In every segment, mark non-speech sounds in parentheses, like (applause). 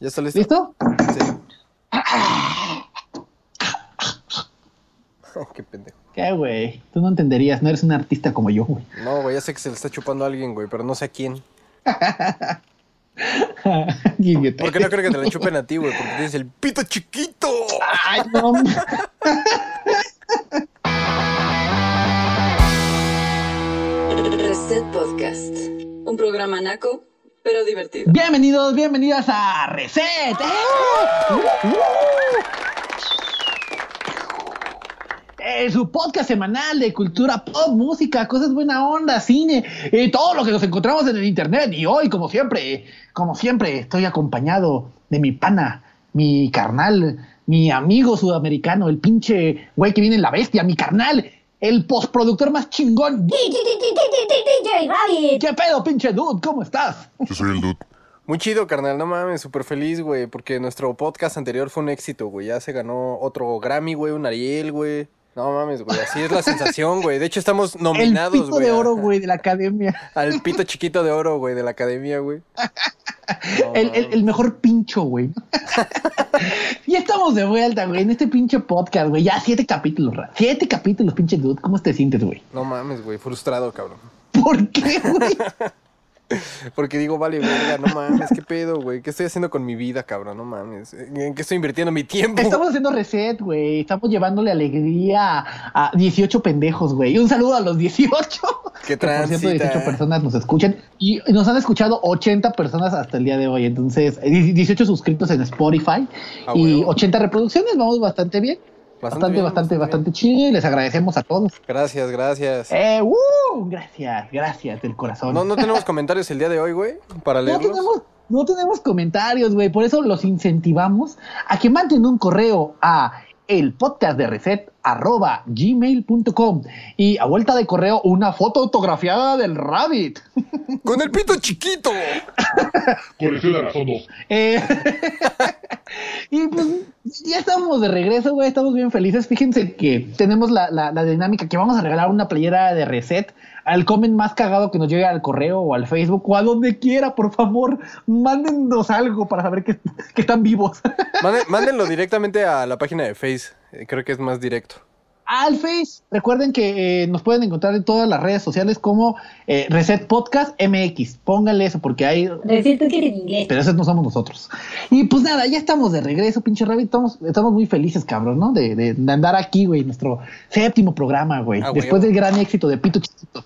¿Ya está listo? ¿Listo? Sí. (laughs) Qué pendejo. ¿Qué, güey? Tú no entenderías, no eres un artista como yo, güey. No, güey, ya sé que se le está chupando a alguien, güey, pero no sé a quién. (laughs) ¿Por qué no creo que te la chupen a ti, güey? Porque tienes el pito chiquito. Ay, no. (laughs) Reset Podcast. Un programa naco, pero divertido. Bienvenidos, bienvenidas a Reset. ¡Eh! Eh, su podcast semanal de cultura pop, música, cosas buena onda, cine, eh, todo lo que nos encontramos en el internet. Y hoy, como siempre, como siempre, estoy acompañado de mi pana, mi carnal, mi amigo sudamericano, el pinche güey que viene en la bestia, mi carnal, el postproductor más chingón. DJ Rabbit. ¿Qué pedo, pinche dude? ¿Cómo estás? Yo soy el dude. Muy chido, carnal, no mames, súper feliz, güey, porque nuestro podcast anterior fue un éxito, güey. Ya se ganó otro Grammy, güey, un Ariel, güey. No mames, güey, así es la sensación, güey. De hecho, estamos nominados, pito güey. de oro, güey, de la academia. Al pito chiquito de oro, güey, de la academia, güey. No, (laughs) El, el- el mejor pincho, güey. (laughs) ya estamos de vuelta, güey, en este pinche podcast, güey. Ya siete capítulos, Ra. Siete capítulos, pinche dude. ¿Cómo te sientes, güey? No mames, güey, frustrado, cabrón. ¿Por qué, güey? (laughs) (laughs) Porque digo, vale, verga, no mames, ¿qué pedo, güey? ¿Qué estoy haciendo con mi vida, cabrón? No mames. ¿En qué estoy invirtiendo mi tiempo? Estamos haciendo reset, güey. Estamos llevándole alegría a, a 18 pendejos, güey. Un saludo a los 18. (laughs) Que por cierto, transita. 18 personas nos escuchan. Y nos han escuchado 80 personas hasta el día de hoy. Entonces, eh, 18 suscritos en Spotify Ah, y huevo. 80 reproducciones. Vamos bastante bien. Bastante Bastante, bien, bastante, chido. Y les agradecemos a todos. Gracias, gracias. Eh, ¡uh! Gracias, gracias del corazón. No, no tenemos comentarios el día de hoy, güey, para No leerlos. tenemos, no tenemos comentarios, güey. Por eso los incentivamos a que manden un correo a el podcast de reset arroba gmail.com y a vuelta de correo una foto autografiada del rabbit. (laughs) Con el pito chiquito. Colección de razón 2. Eh, (laughs) y pues ya estamos de regreso, güey. Estamos bien felices. Fíjense que tenemos la, la- la dinámica que vamos a regalar una playera de reset al comen más cagado que nos llegue al correo o al Facebook o a donde quiera, por favor. Mándennos algo para saber que, que están vivos. (laughs) Mándenlo directamente a la página de Face. Eh, Creo que es más directo. al Face. Recuerden que eh, nos pueden encontrar en todas las redes sociales como eh, Reset Podcast MX. Pónganle eso porque hay que eres en inglés. pero esos no somos nosotros. Y pues nada, ya estamos de regreso, pinche Rabbit. Estamos, estamos muy felices, cabrón, ¿no? De, de- de andar aquí, güey, nuestro séptimo programa, güey. Ah, Después del gran éxito de Pito Chiquito.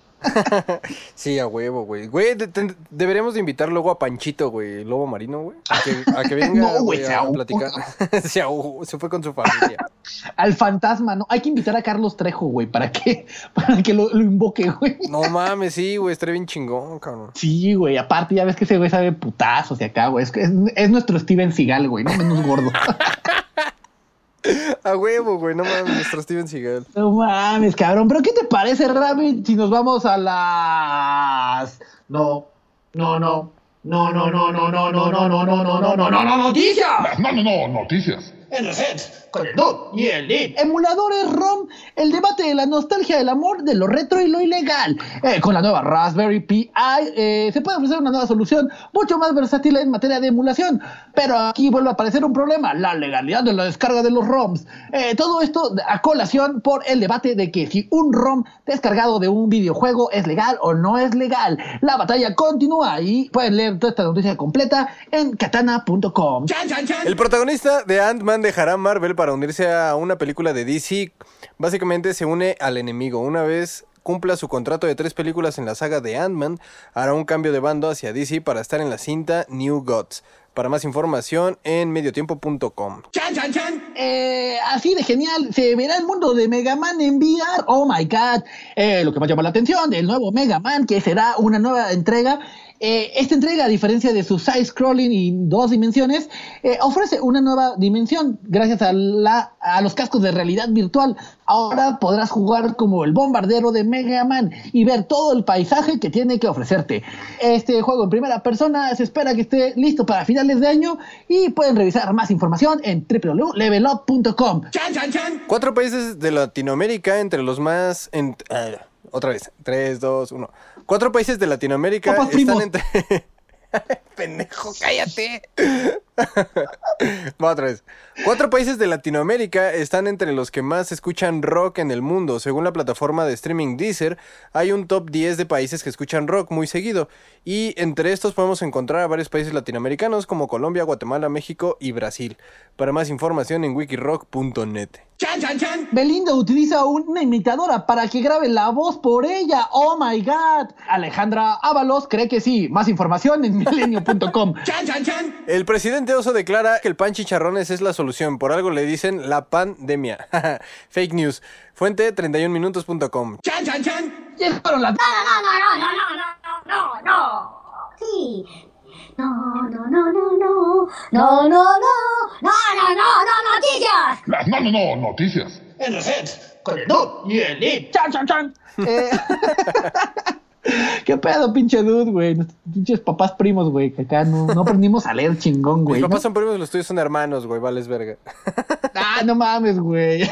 Sí, a huevo, güey. Güey, de- te- deberíamos de invitar luego a Panchito, güey, el lobo marino, güey. A que, a que (laughs) venga No, güey, a ahogó. platicar. (laughs) se ahogó, se fue con su familia. (laughs) Al fantasma, ¿no? Hay que invitar a Carlos Trejo, güey, para que, para que lo, lo invoque, güey. No mames, sí, güey, estaría bien chingón, cabrón. Sí, güey. Aparte, ya ves que ese güey sabe putazos de acá, güey. Es, es, es nuestro Steven Seagal, güey, no menos gordo. A huevo, güey, no mames, nuestro Steven Seagal. No mames, cabrón. Pero ¿qué te parece, Rabbit, si nos vamos a las. No, no, no. No, no, no, no, no, no, no, no, no, no, no, no, no, no, noticias. No, no, no, noticias. En Reset, con el Dude y el Deep. Emuladores ROM, el debate de la nostalgia del amor, de lo retro y lo ilegal. Eh, con la nueva Raspberry Pi eh, se puede ofrecer una nueva solución mucho más versátil en materia de emulación. Pero aquí vuelve a aparecer un problema, la legalidad de la descarga de los ROMs. Eh, todo esto a colación por el debate de que si un ROM descargado de un videojuego es legal o no es legal. La batalla continúa y pueden leer toda esta noticia completa en katana.com. El protagonista de Ant-Man dejará Marvel para unirse a una película de DC. Básicamente se une al enemigo. Una vez cumpla su contrato de tres películas en la saga de Ant-Man, hará un cambio de bando hacia DC para estar en la cinta New Gods. Para más información en mediotiempo.com. Eh, así de genial, se verá el mundo de Mega Man en VR. Oh my god. Eh, lo que más llama la atención del nuevo Mega Man, que será una nueva entrega. Eh, esta entrega, a diferencia de su side-scrolling y dos dimensiones, eh, ofrece una nueva dimensión gracias a, la, a los cascos de realidad virtual. Ahora podrás jugar como el bombardero de Mega Man y ver todo el paisaje que tiene que ofrecerte. Este juego en primera persona se espera que esté listo para finales de año y pueden revisar más información en www.levelup.com. Cuatro países de Latinoamérica entre los más... en- ah, otra vez. 3, 2, 1. Cuatro países de Latinoamérica están entre... (laughs) Pendejo, cállate. (laughs) Va otra vez. Cuatro países de Latinoamérica están entre los que más escuchan rock en el mundo. Según la plataforma de streaming Deezer, hay un top 10 de países que escuchan rock muy seguido. Y entre estos podemos encontrar a varios países latinoamericanos como Colombia, Guatemala, México y Brasil. Para más información en wikirock.net. Belinda utiliza una imitadora para que grabe la voz por ella. Oh my god. Alejandra Ábalos cree que sí. Más información en (laughs) milenio.com. El presidente Oso declara que el pan chicharrones es la solución. Por algo le dicen la pandemia. Fake news. Fuente 31minutos.com. Y es para la- No, no, no, no, no, no, no, no. Sí. No, no, no, no, no. No, no, no. No, no, no, no, noticias. Las no, no, no, noticias. En reset con el dude y el Lee. Chan, chan, chan. Eh, ¿Qué pedo, pinche dude, güey? Pinches papás primos, güey, que acá no, no aprendimos a leer chingón, Mis güey. ¿no? papás son primos, los tuyos son hermanos, güey. Vales verga. Ah, no mames, güey.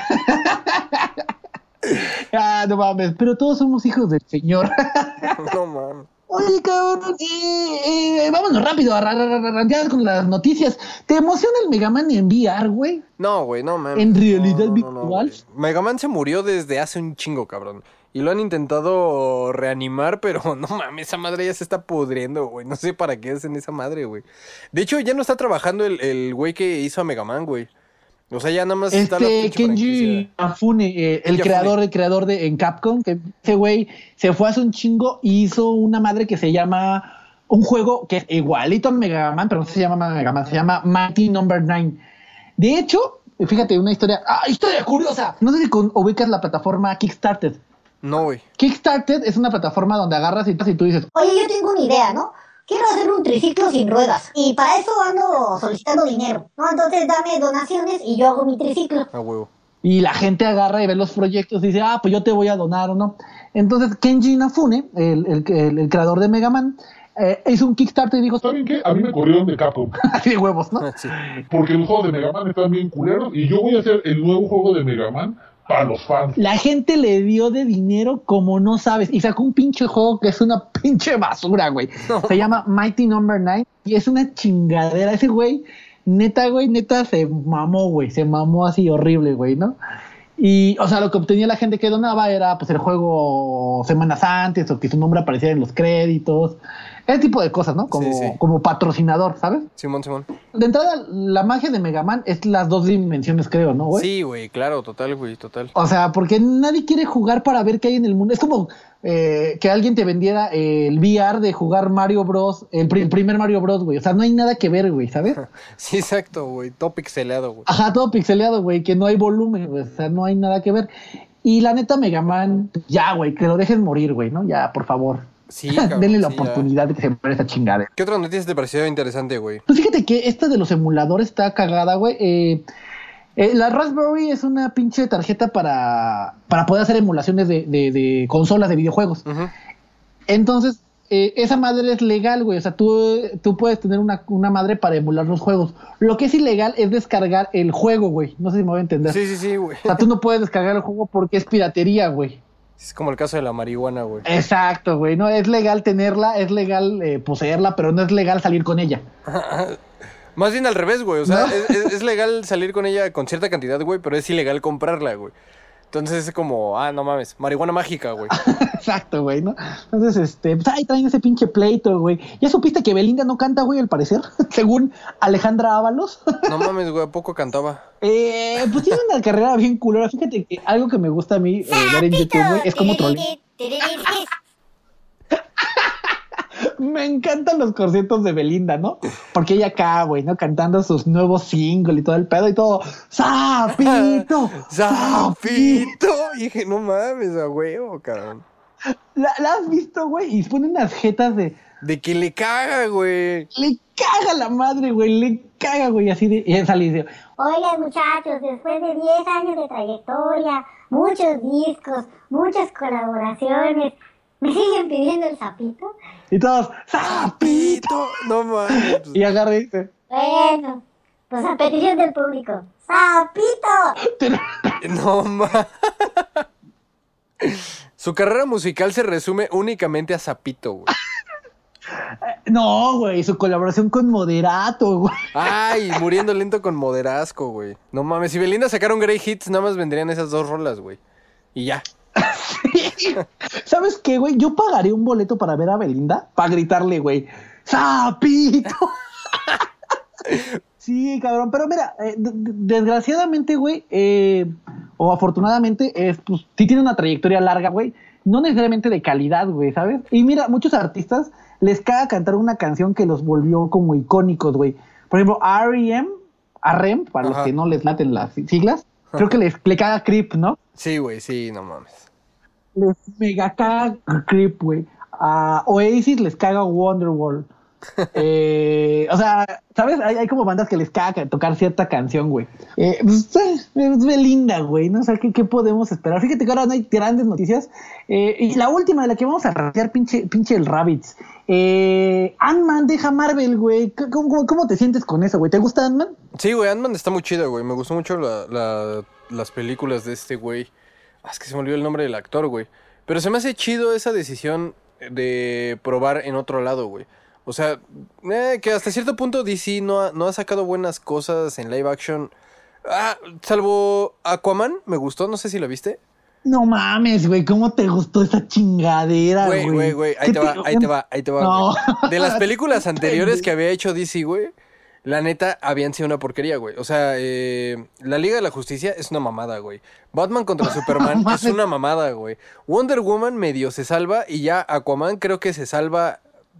ah, no mames. Pero todos somos hijos del Señor. no mames. Oye, cabrón, eh, eh, vámonos rápido a ra- ra- ra- rantear con las noticias. ¿Te emociona el Mega Man en VR, güey? No, güey, no mames. ¿En realidad No, virtual? Mega Man se murió desde hace un chingo, cabrón. Y lo han intentado reanimar, pero (laughs) no mames, esa madre ya se está pudriendo, güey. No sé para qué hacen esa madre, güey. De hecho, ya no está trabajando el, el güey que hizo a Mega Man, güey. O sea, ya nada más está la Este Kenji. Afune, eh, el Kenji creador, Afune. el creador de en Capcom, que ese güey se fue hace un chingo y hizo una madre que se llama un juego que es igualito a Mega Man, pero no se llama Mega Man, se llama Mighty Number 9. De hecho, fíjate, una historia, ah, historia curiosa. No sé si ubicas la plataforma Kickstarter. No, güey. Kickstarter es una plataforma donde agarras y, y tú dices, Oye, yo tengo una idea, ¿no? Quiero hacer un triciclo sin ruedas. Y para eso ando solicitando dinero, ¿no? Entonces dame donaciones y yo hago mi triciclo. A huevo. Y la gente agarra y ve los proyectos y dice, ah, pues yo te voy a donar o no. Entonces, Kenji Inafune, el, el, el- el creador de Mega Man, eh, hizo un Kickstarter y dijo, ¿Saben qué? A mí me corrieron de Capcom. (laughs) así de huevos, ¿no? (laughs) Sí. Porque los juegos de Mega Man están bien culeros. Y yo voy a hacer el nuevo juego de Mega Man para los fans. La gente le dio de dinero como no sabes. Y sacó un pinche juego que es una (laughs) pinche basura, güey. Se llama Mighty Number 9 y es una chingadera. Ese güey, neta, güey, neta se mamó, güey. Se mamó así horrible, güey, ¿no? Y, o sea, lo que obtenía la gente que donaba era, pues, el juego semanas antes o que su nombre apareciera en los créditos. Ese tipo de cosas, ¿no? Como, Sí, sí. como patrocinador, ¿sabes? Simón, Simón. De entrada, la magia de Mega Man es las dos dimensiones, creo, ¿no, güey? Sí, güey, claro, total, güey, total. O sea, porque nadie quiere jugar para ver qué hay en el mundo. Es como eh, que alguien te vendiera el VR de jugar Mario Bros. El primer Mario Bros, güey. O sea, no hay nada que ver, güey, ¿sabes? (laughs) Sí, exacto, güey. Todo pixeleado, güey. Ajá, todo pixeleado, güey, que no hay volumen, güey. O sea, no hay nada que ver. Y la neta, Mega Man, ya, güey, que lo dejen morir, güey, ¿no? Ya, por favor. Sí, (laughs) cabrón, Denle la sí, ya. oportunidad de que se muera esa chingada. ¿Qué otra noticia te pareció interesante, güey? Pues fíjate que esta de los emuladores está cagada, güey. Eh, eh, la Raspberry es una pinche tarjeta para, para poder hacer emulaciones de, de- de consolas de videojuegos. Entonces, eh, esa madre es legal, güey. O sea, tú, tú puedes tener una, una madre para emular los juegos. Lo que es ilegal es descargar el juego, güey. No sé si me voy a entender. Sí, sí, sí, güey. O sea, tú no puedes descargar el juego porque es piratería, güey. Es como el caso de la marihuana, güey. Exacto, güey. No es legal tenerla, es legal eh, poseerla, pero no es legal salir con ella. (laughs) Más bien al revés, güey. O sea, ¿No? es, es- es legal salir con ella con cierta cantidad, güey, pero es ilegal comprarla, güey. Entonces es como, ah, no mames, marihuana mágica, güey. (laughs) Exacto, güey, ¿no? Entonces, este, pues ahí traen ese pinche pleito, güey. ¿Ya supiste que Belinda no canta, güey, al parecer? (laughs) Según Alejandra Ábalos. (laughs) No mames, güey, ¿a poco cantaba? eh, pues tiene una carrera bien culera. Fíjate que algo que me gusta a mí eh, ver en YouTube, güey, es como trolea. Me encantan los conciertos de Belinda, ¿no? Porque ella acá, güey, ¿no? Cantando sus nuevos singles y todo el pedo y todo. ¡Sapito! (laughs) ¡Zapito! Y dije, no mames, a huevo, cabrón. ¿La, la has visto, güey? Y pone unas jetas de... De que le caga, güey. Le caga la madre, güey, le caga, güey, así de... Y él sale y dice, Oigan, muchachos, después de 10 años de trayectoria, muchos discos, muchas colaboraciones, ¿me siguen pidiendo el sapito? y todos, ¡Sapito! Pito, no mames. Y agarra y dice, Bueno, pues a petición del público, ¡sapito! No mames. Su carrera musical se resume únicamente a Zapito, güey. No, güey, su colaboración con Moderato, güey. Ay, muriendo lento con moderasco, güey. No mames, si Belinda sacara un Grey Hits, nada más vendrían esas dos rolas, güey. Y ya. ¿Sabes qué, güey? Yo pagaría un boleto para ver a Belinda, para gritarle, güey, ¡Sapito! sí, cabrón, pero mira, eh, desgraciadamente, güey, eh, o afortunadamente, es, pues, sí tiene una trayectoria larga, güey, no necesariamente de calidad, güey, ¿sabes? Y mira, muchos artistas les caga cantar una canción que los volvió como icónicos, güey. Por ejemplo, R.E.M., R.E.M., para los que no les laten las siglas, creo que les, le caga Creep, ¿no? Sí, güey, sí, no mames. les mega caga Creep, güey. A Oasis les caga Wonderwall. Eh, o sea, ¿sabes? Hay, como bandas que les caga tocar cierta canción, güey. Eh, pues, eh, es Belinda, güey, ¿no? O sea, ¿qué, podemos esperar? Fíjate que ahora no hay grandes noticias. Eh, y la última de la que vamos a rastrear, pinche, el Rabbits. Ant-Man deja Marvel, güey. ¿Cómo, te sientes con eso, güey? ¿Te gusta Ant-Man? Sí, güey, Ant-Man está muy chido, güey. Me gustó mucho la- la- las películas de este güey. Ah, es que se me olvidó el nombre del actor, güey. Pero se me hace chido esa decisión de probar en otro lado, güey. O sea, eh, que hasta cierto punto DC no ha, no ha sacado buenas cosas en live action. Ah, salvo Aquaman, me gustó, no sé si la viste. No mames, güey. ¿Cómo te gustó esa chingadera, güey? Güey, güey, güey, ahí ¿Qué te va, ahí te va, ahí te va. No. De las (laughs) películas anteriores que había hecho DC, güey, la neta habían sido una porquería, güey. O sea, eh, la Liga de la Justicia es una mamada, güey. Batman contra (laughs) Superman es una mamada, güey. Wonder Woman medio se salva y ya Aquaman creo que se salva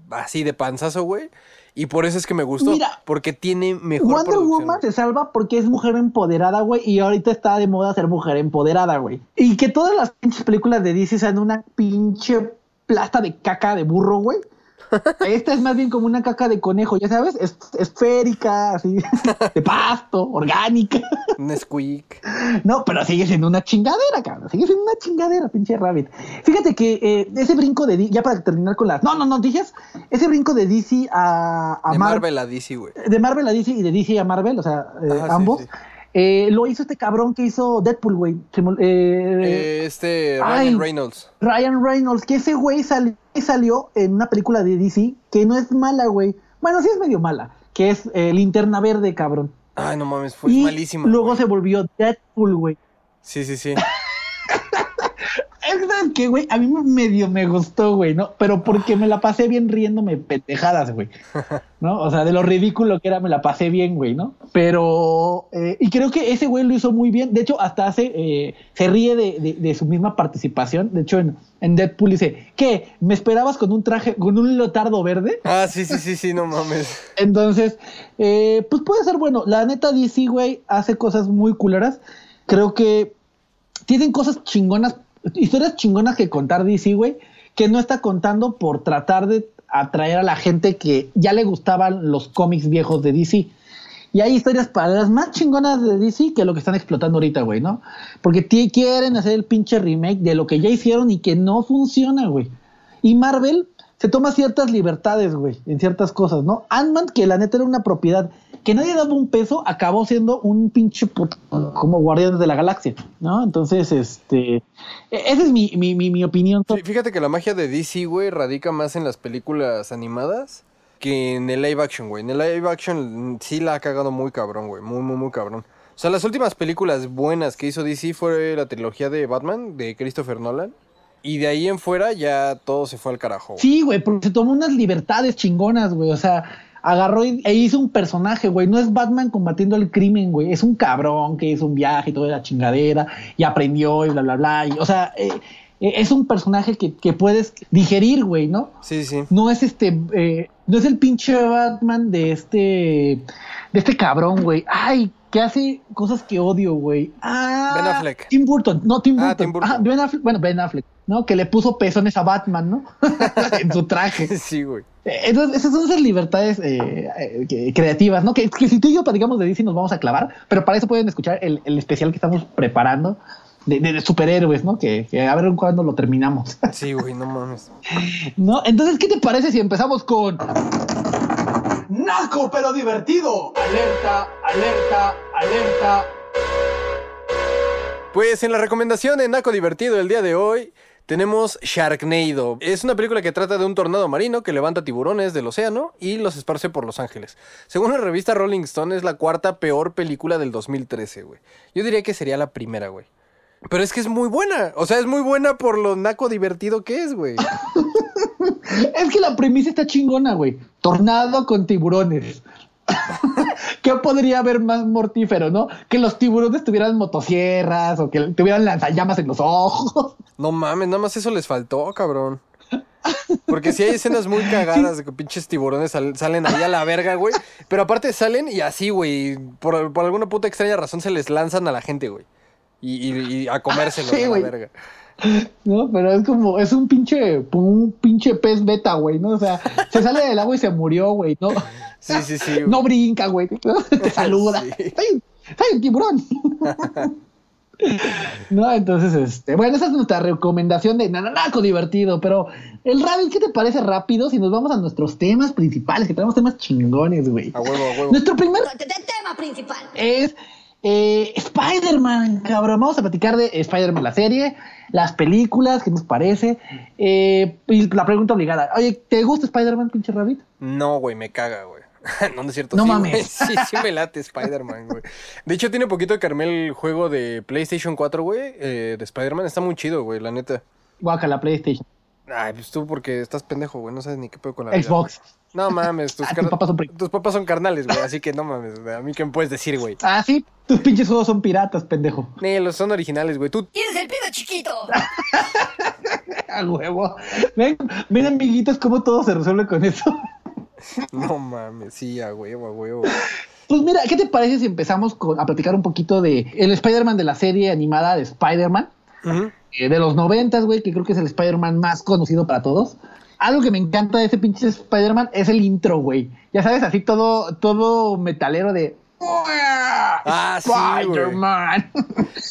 así de panzazo, güey. Y por eso es que me gustó, Mira, porque tiene mejor Wonder producción. Woman se salva porque es mujer empoderada, güey, y ahorita está de moda ser mujer empoderada, güey. Y que todas las pinches películas de DC sean una pinche plasta de caca de burro, güey. Esta es más bien como una caca de conejo, ya sabes, es esférica, así, de pasto, orgánica. Nesquik. No, pero sigue siendo una chingadera, cabrón. Sigue siendo una chingadera, pinche Rabbit. Fíjate que eh, ese brinco de... Ya para terminar con las... No, no, no, dices. Ese brinco de DC a, a De Mar- Marvel a DC, güey. de Marvel a DC y de DC a Marvel, o sea, eh, Ajá, sí, ambos. sí. Eh, lo hizo este cabrón que hizo Deadpool, güey. Eh, Eh, este ay. Ryan Reynolds. Ryan Reynolds, que ese güey sali- salió en una película de DC que no es mala, güey. Bueno, sí es medio mala, que es eh, Linterna Verde, cabrón. Ay, no mames, fue y malísima. luego se volvió Deadpool, güey. Sí, sí, sí. Verdad que, güey, a mí me- medio me gustó, güey, ¿no? Pero porque me la pasé bien riéndome pendejadas, güey. (laughs) ¿No? O sea, de lo ridículo que era, me la pasé bien, güey, ¿no? Pero, eh, y creo que ese güey lo hizo muy bien. De hecho, hasta hace, eh, se ríe de, de- de su misma participación. De hecho, en, en Deadpool dice, ¿qué? ¿Me esperabas con un traje, con un leotardo verde? Ah, sí, sí, sí, sí, no mames. (laughs) Entonces, eh, pues puede ser bueno. La neta DC, güey, hace cosas muy culeras. Creo que tienen cosas chingonas, historias chingonas que contar DC, güey, que no está contando por tratar de atraer a la gente que ya le gustaban los cómics viejos de DC. Y hay historias para las más chingonas de DC que lo que están explotando ahorita, güey, ¿no? Porque quieren hacer el pinche remake de lo que ya hicieron y que no funciona, güey. Y Marvel se toma ciertas libertades, güey, en ciertas cosas, ¿no? Ant-Man, que la neta era una propiedad que nadie daba un peso, acabó siendo un pinche puto, como Guardianes de la Galaxia, ¿no? Entonces, este. e- Esa es mi, mi, mi, mi opinión. Sí, fíjate que la magia de DC, güey, radica más en las películas animadas que en el live action, güey. En el live action mm, sí la ha cagado muy cabrón, güey. Muy, muy, muy cabrón. O sea, las últimas películas buenas que hizo DC fue la trilogía de Batman, de Christopher Nolan. Y de ahí en fuera ya todo se fue al carajo. güey. Sí, güey, porque se tomó unas libertades chingonas, güey. O sea, agarró y- e hizo un personaje, güey. No es Batman combatiendo el crimen, güey. Es un cabrón que hizo un viaje y toda la chingadera y aprendió y bla, bla, bla. Y, o sea, eh, eh, es un personaje que, que puedes digerir, güey, ¿no? Sí, sí. No es este, eh, no es el pinche Batman de este, de este cabrón, güey. Ay, que hace cosas que odio, güey. Ah, Ben Affleck. Tim Burton, no, Tim Ah, Burton. Tim Burton. Ah, ben Affleck, bueno, Ben Affleck, ¿no? Que le puso pezones a Batman, ¿no? (laughs) en su traje. (laughs) Sí, güey. Entonces, esas son esas libertades eh, eh, que- creativas, ¿no? Que, que si tú y yo platicamos de DC nos vamos a clavar, pero para eso pueden escuchar el, el especial que estamos preparando de, de- de superhéroes, ¿no? Que, que a ver cuándo lo terminamos. (laughs) Sí, güey, no mames. ¿No? Entonces, ¿qué te parece si empezamos con. ¡Naco, pero divertido! Alerta, alerta, alerta. Pues en la recomendación de Naco Divertido el día de hoy Tenemos Sharknado. Es una película que trata de un tornado marino que levanta tiburones del océano y los esparce por Los Ángeles. Según la revista Rolling Stone, es la cuarta peor película del 2013, güey. Yo diría que sería la primera, güey. Pero es que es muy buena. O sea, es muy buena por lo naco divertido que es, güey. (laughs) Es que la premisa está chingona, güey. Tornado con tiburones. ¿Qué podría haber más mortífero, no? Que los tiburones tuvieran motosierras o que tuvieran lanzallamas en los ojos. No mames, nada más eso les faltó, cabrón. Porque si hay escenas muy cagadas de que pinches tiburones sal- salen ahí a la verga, güey. Pero aparte salen y así, güey. Por, por alguna puta extraña razón se les lanzan a la gente, güey. Y, y- y a comérselo Sí, a la verga. No, pero es como, es un pinche, un pinche pez beta, güey, ¿no? O sea, se sale del agua y se murió, güey, ¿no? Sí, sí, sí. güey. No brinca, güey. (laughs) Te saluda. Sí. Soy, soy un tiburón. (laughs) No, entonces, este, bueno, esa es nuestra recomendación de nananaco divertido, pero el Rabbit, ¿qué te parece rápido si nos vamos a nuestros temas principales? Que tenemos temas chingones, güey. A huevo, a huevo. Nuestro primer Te- te- Tema principal. es eh, Spider-Man, cabrón. Vamos a platicar de Spider-Man, la serie, las películas, qué nos parece. Eh, y la pregunta obligada. Oye, ¿te gusta Spider-Man, pinche Rabbit? No, güey, me caga, güey. (laughs) no, no es cierto. No sí, mames. Sí, sí me late Spider-Man, güey. De hecho, tiene poquito que armé el juego de PlayStation 4, güey, eh, de Spider-Man. Está muy chido, güey, la neta. Guaca, la PlayStation. Ay, pues tú porque estás pendejo, güey. No sabes ni qué pedo con la vida. Xbox. No mames, tus, (laughs) Ah, tus papás son tus papás son carnales, güey. Así que no mames, güey. A mí qué me puedes decir, güey. Ah, sí. Tus pinches juegos son piratas, pendejo. Ni los son originales, güey. Tú. ¿Tienes el pedo chiquito? (laughs) A huevo. Ven, ven, amiguitos, cómo todo se resuelve con eso. (laughs) No mames, sí, a huevo, a huevo. Pues mira, ¿qué te parece si empezamos con- a platicar un poquito de el Spider-Man de la serie animada de Spider-Man? Eh, de los noventas, güey, que creo que es el Spider-Man más conocido para todos. Algo que me encanta de ese pinche Spider-Man es el intro, güey. Ya sabes, así todo, todo metalero de... Ah, sí, güey. Spider-Man.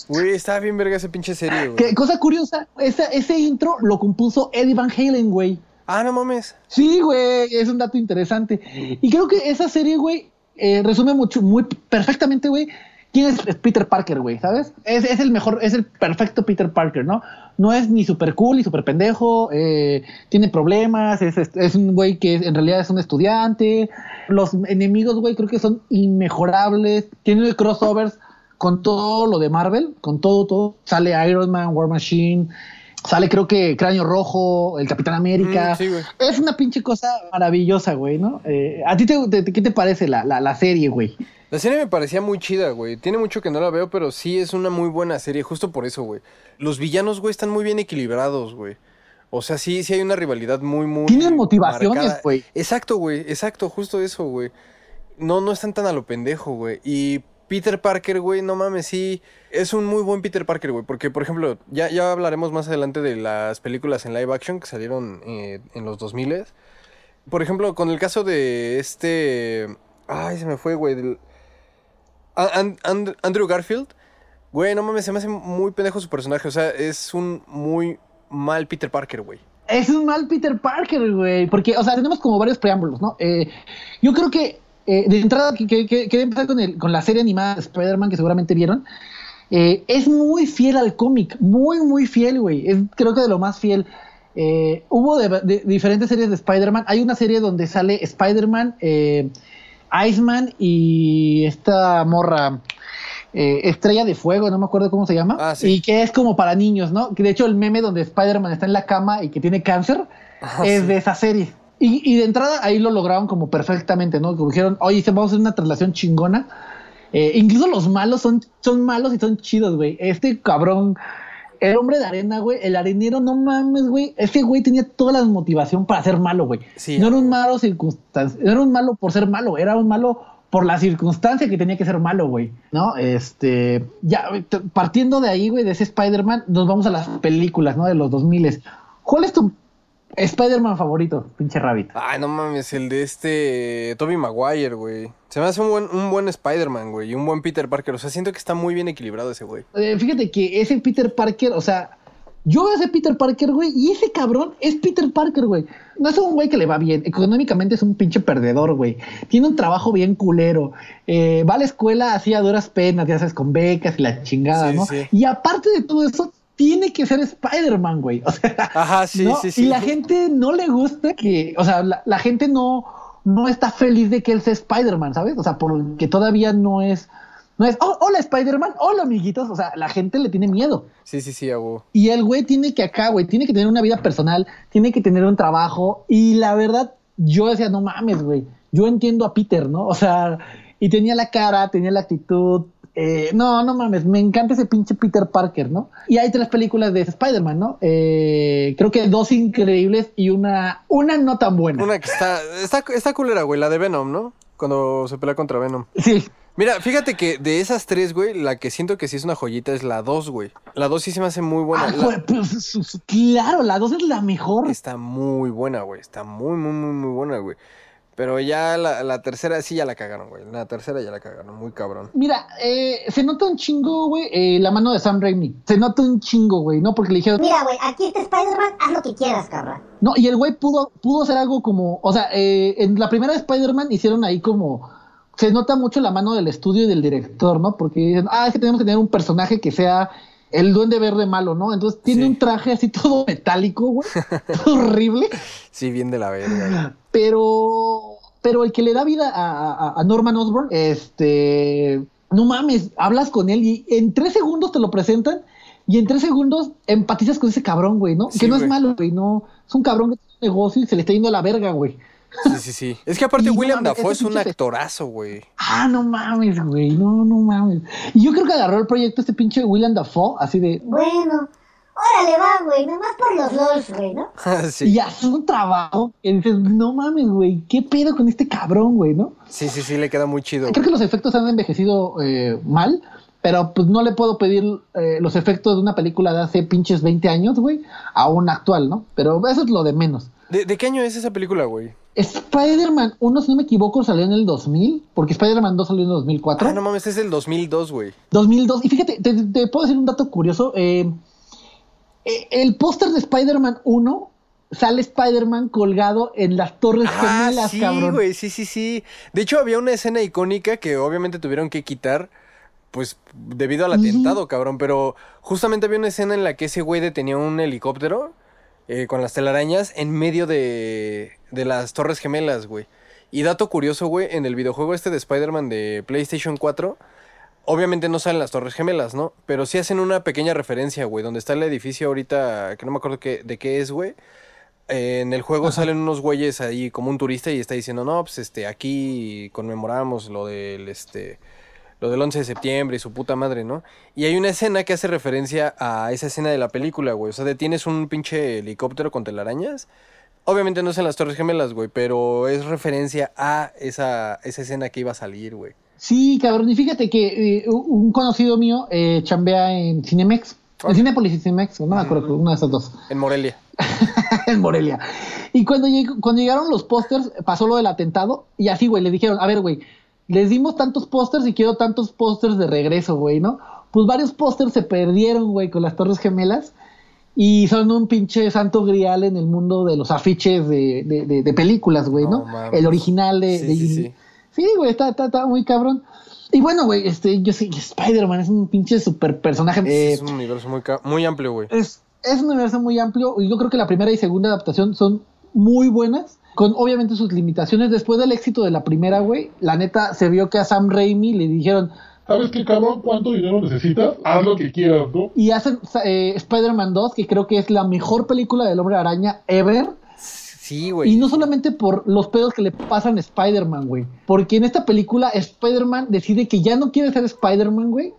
Güey, estaba bien verga esa pinche serie, güey. Cosa curiosa, esa- ese intro lo compuso Eddie Van Halen, güey. Ah, no mames. Sí, güey, es un dato interesante. Y creo que esa serie, güey, eh, resume mucho, muy perfectamente, güey, quién es, Peter Parker, güey, ¿sabes? Es, es el mejor, es el perfecto Peter Parker, ¿no? No es ni super cool ni super pendejo, eh, tiene problemas, es, es- es un güey que en realidad es un estudiante. Los enemigos, güey, creo que son inmejorables. Tiene crossovers con todo lo de Marvel, con todo, todo. Sale Iron Man, War Machine. Sale, creo que Cráneo Rojo, el Capitán América. Mm, sí, güey. Es una pinche cosa maravillosa, güey, ¿no? Eh, ¿A ti te, te- qué te parece la, la, la serie, güey? La serie me parecía muy chida, güey. Tiene mucho que no la veo, pero sí es una muy buena serie, justo por eso, güey. Los villanos, güey, están muy bien equilibrados, güey. O sea, sí, sí hay una rivalidad muy, muy. Tienen motivaciones, güey. Exacto, güey, exacto, justo eso, güey. No, no están tan a lo pendejo, güey. Y Peter Parker, güey, no mames, sí. Es un muy buen Peter Parker, güey. Porque, por ejemplo, ya, ya hablaremos más adelante de las películas en live action que salieron eh, en los 2000 Por ejemplo, con el caso de este. Ay, se me fue, güey. Andrew Garfield. Güey, no mames, se me hace muy pendejo su personaje. O sea, es un muy mal Peter Parker, güey. Es un mal Peter Parker, güey. Porque, o sea, tenemos como varios preámbulos, ¿no? Eh, yo creo que eh, de entrada, que, que, que- quería empezar con, el, con la serie animada de Spider-Man que seguramente vieron. Eh, es muy fiel al cómic, muy, muy fiel, güey. Es creo que de lo más fiel. Eh, hubo de, de- diferentes series de Spider-Man. Hay una serie donde sale Spider-Man, Iceman y esta morra. eh, Estrella de Fuego, no me acuerdo cómo se llama. Ah, sí. Y que es como para niños, ¿no? Que de hecho el meme donde Spider-Man está en la cama y que tiene cáncer Ah, es sí. de esa serie. Y, y de entrada ahí lo lograron como perfectamente, ¿no? Como dijeron, oye, vamos a hacer una traslación chingona. Eh, incluso los malos son, son malos y son chidos, güey. Este cabrón, el hombre de arena, güey, el arenero, no mames, güey. Este güey tenía toda la motivación para ser malo, güey. Sí, no era un malo circunstancia, no era un malo por ser malo, era un malo por la circunstancia que tenía que ser malo, güey. ¿No? Este, ya, partiendo de ahí, güey, de ese Spider-Man, nos vamos a las películas, ¿no? De los 2000. ¿Cuál es tu Spider-Man favorito, pinche Rabbit? Ay, no mames, el de este Toby Maguire, güey. Se me hace un buen, un buen Spider-Man, güey, y un buen Peter Parker. O sea, siento que está muy bien equilibrado ese güey. Eh, fíjate que ese Peter Parker, o sea, yo veo a ese Peter Parker, güey, y ese cabrón es Peter Parker, güey. No es un güey que le va bien. Económicamente es un pinche perdedor, güey. Tiene un trabajo bien culero. Eh, va a la escuela así a duras penas, ya sabes, con becas y la chingada, Sí, ¿no? sí. Y aparte de todo eso, tiene que ser Spider-Man, güey. (laughs) O sea, Ajá, sí, ¿no? sí, sí. Y la gente no le gusta que, o sea, la, la gente no, no está feliz de que él sea Spider-Man, ¿sabes? O sea, porque todavía no es, no es, oh, hola Spider-Man, hola amiguitos. O sea, la gente le tiene miedo. Sí, sí, sí, a huevo. Y el güey tiene que acá, güey, tiene que tener una vida personal, tiene que tener un trabajo. Y la verdad, yo decía, no mames, güey. Yo entiendo a Peter, ¿no? O sea, y tenía la cara, tenía la actitud. Eh, no, no mames, me encanta ese pinche Peter Parker, ¿no? Y hay tres películas de Spider-Man, ¿no? Eh, creo que dos increíbles y una, una no tan buena. Una que está, está, está culera, güey, la de Venom, ¿no? Cuando se pelea contra Venom. Sí, Mira, fíjate que de esas tres, güey, la que siento que sí es una joyita es la 2, güey. La 2 sí se me hace muy buena. Ah, La- güey, pues, claro, la dos es la mejor. Está muy buena, güey. Está muy, muy, muy, muy buena, güey. Pero ya la, la tercera sí ya la cagaron, güey. La tercera ya la cagaron, muy cabrón. Mira, eh, se nota un chingo, güey, eh, la mano de Sam Raimi. Se nota un chingo, güey, ¿no? Porque le dijeron, Mira, güey, aquí está Spider-Man, haz lo que quieras, cabrón. No, y el güey pudo, pudo hacer algo como, o sea, eh, en la primera de Spider-Man hicieron ahí como, se nota mucho la mano del estudio y del director, ¿no? Porque dicen, ah, es que tenemos que tener un personaje que sea el duende verde malo, ¿no? Entonces tiene Sí. un traje así todo metálico, güey, todo (laughs) horrible, Sí, bien de la verga. pero, pero el que le da vida a, a- a Norman Osborn, este, no mames, hablas con él y en tres segundos te lo presentan y en tres segundos empatizas con ese cabrón, güey, ¿no? Sí, que no es malo, güey, no, es un cabrón que tiene un negocio y se le está yendo a la verga, güey. Sí, sí, sí. Es que aparte (laughs) Y no William mames, Dafoe es un pinche- actorazo, güey. Ah, no mames, güey, no, no mames. Y yo creo que agarró el proyecto este pinche William Dafoe, así de, Bueno, órale va, güey, nomás por los LOLs, güey, ¿no? (laughs) sí. y hace un trabajo que dices, no mames, güey, ¿qué pedo con este cabrón, güey, no? sí, sí, sí, le queda muy chido. Creo güey. que los efectos han envejecido eh, mal, pero pues no le puedo pedir eh, los efectos de una película de hace pinches 20 años, güey, a una actual, ¿no? Pero eso es lo de menos. ¿De, de qué año es esa película, güey? Spider-Man 1, si no me equivoco, salió en el 2000, porque Spider-Man 2 salió en el 2004. Ah, no mames, es del 2002, güey. 2002. Y fíjate, te, te puedo decir un dato curioso. eh, eh, el póster de Spider-Man 1 sale Spider-Man colgado en las torres Ah, gemelas, sí, cabrón. sí, sí, sí. De hecho, había una escena icónica que obviamente tuvieron que quitar, pues, debido al atentado, cabrón. Pero justamente había una escena en la que ese güey detenía un helicóptero eh, con las telarañas en medio de, de las torres gemelas, güey. Y dato curioso, güey, en el videojuego este de Spider-Man de PlayStation 4, obviamente no salen las torres gemelas, ¿no? Pero sí hacen una pequeña referencia, güey, donde está el edificio ahorita, que no me acuerdo qué, de qué es, güey. Eh, en el juego salen unos güeyes ahí como un turista y está diciendo, no, pues este, aquí conmemoramos lo del, este, lo del 11 de septiembre y su puta madre, ¿no? Y hay una escena que hace referencia a esa escena de la película, güey. O sea, detienes un pinche helicóptero con telarañas. Obviamente no es en las Torres Gemelas, güey, pero es referencia a esa, esa escena que iba a salir, güey. Sí, cabrón. Y fíjate que eh, un conocido mío eh, chambea en Cinemex. En Cinepolis y Cinemex, no me acuerdo, una de esas dos. En Morelia. (laughs) en Morelia. Y cuando, cuando llegaron los pósters, pasó lo del atentado. Y así, güey, le dijeron, a ver, güey, les dimos tantos pósters y quiero tantos pósters de regreso, güey, ¿no? Pues varios pósters se perdieron, güey, con las Torres Gemelas. Y son un pinche santo grial en el mundo de los afiches de, de, de- de películas, güey, ¿no? El original de... Sí, de- sí, sí. Sí, güey, está, está, está muy cabrón. Y bueno, güey, este, yo sí, Spider-Man es un pinche super personaje. Eh, es un universo muy, muy amplio, güey. es, es un universo muy amplio y yo creo que la primera y segunda adaptación son muy buenas, con obviamente sus limitaciones. Después del éxito de la primera, güey, la neta se vio que a Sam Raimi le dijeron, ¿Sabes qué, cabrón? ¿Cuánto dinero necesitas? Haz lo que quieras, ¿no? y hacen eh, Spider-Man 2, que creo que es la mejor película del hombre araña ever. Sí, güey. Y no solamente por los pedos que le pasan a Spider-Man, güey. Porque en esta película Spider-Man decide que ya no quiere ser Spider-Man, güey.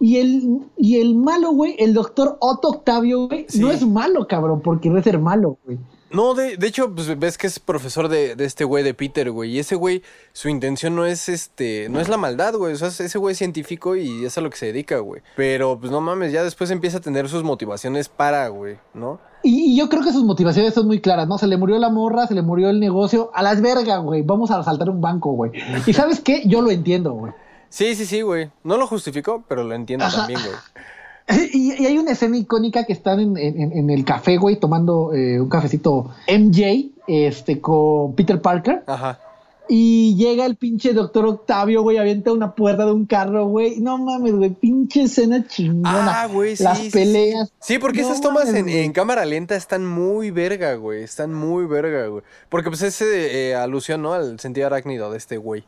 Y el, y el malo, güey, el doctor Otto Octavio, güey, Sí. no es malo, cabrón, porque debe ser malo, güey. No, de, de hecho, pues ves que es profesor de, de este güey de Peter, güey. Y ese güey, su intención no es este, no es la maldad, güey. O sea, ese güey es científico y es a lo que se dedica, güey. Pero, pues no mames, ya después empieza a tener sus motivaciones para, güey, ¿no? Y, y yo creo que sus motivaciones son muy claras, ¿no? Se le murió la morra, se le murió el negocio. A las vergas, güey. Vamos a asaltar un banco, güey. (laughs) Y ¿sabes qué? Yo lo entiendo, güey. Sí, sí, sí, güey. No lo justificó, pero lo entiendo Ajá. también, güey. (laughs) Y, y hay una escena icónica que están en, en- en el café, güey, tomando eh, un cafecito MJ este, con Peter Parker. Ajá. Y llega el pinche doctor Octavio, güey, avienta una puerta de un carro, güey. No mames, güey, pinche escena chingona. Ah, güey, sí. Las sí, peleas. Sí, porque No esas tomas mames, en, en cámara lenta están muy verga, güey. Están muy verga, güey. Porque pues es eh, alusión, ¿no? Al sentido arácnido de este güey.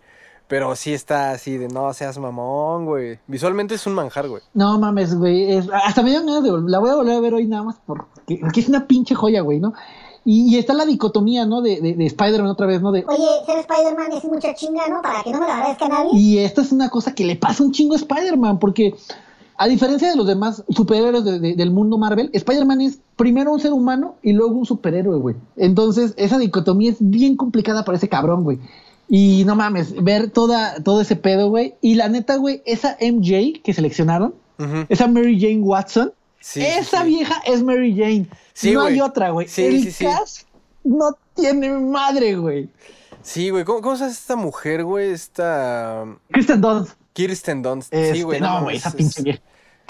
Pero sí está así de no seas mamón, güey. Visualmente es un manjar, güey. No mames, güey. es- hasta me dio ganas de La voy a volver a ver hoy nada más porque, porque es una pinche joya, güey, ¿no? Y, y está la dicotomía, ¿no? De, de, de Spider-Man otra vez, ¿no? De, Oye, ser Spider-Man es mucha chinga, ¿no? Para que no me lo agradezca nadie. y esta es una cosa que le pasa un chingo a Spider-Man, porque a diferencia de los demás superhéroes de- de- del mundo Marvel, Spider-Man es primero un ser humano y luego un superhéroe, güey. Entonces, esa dicotomía es bien complicada para ese cabrón, güey. Y no mames, ver toda, todo ese pedo, güey. Y la neta, güey, esa MJ que seleccionaron, esa Mary Jane Watson, Sí, esa sí. vieja es Mary Jane. Sí, no hay otra, güey. El cast no tiene madre, güey. Sí, güey. ¿Cómo, cómo se hace esta mujer, güey? Esta. Kristen Dunst. Kirsten Dunst. Este, sí, güey. no, güey, esa es- pinche vieja.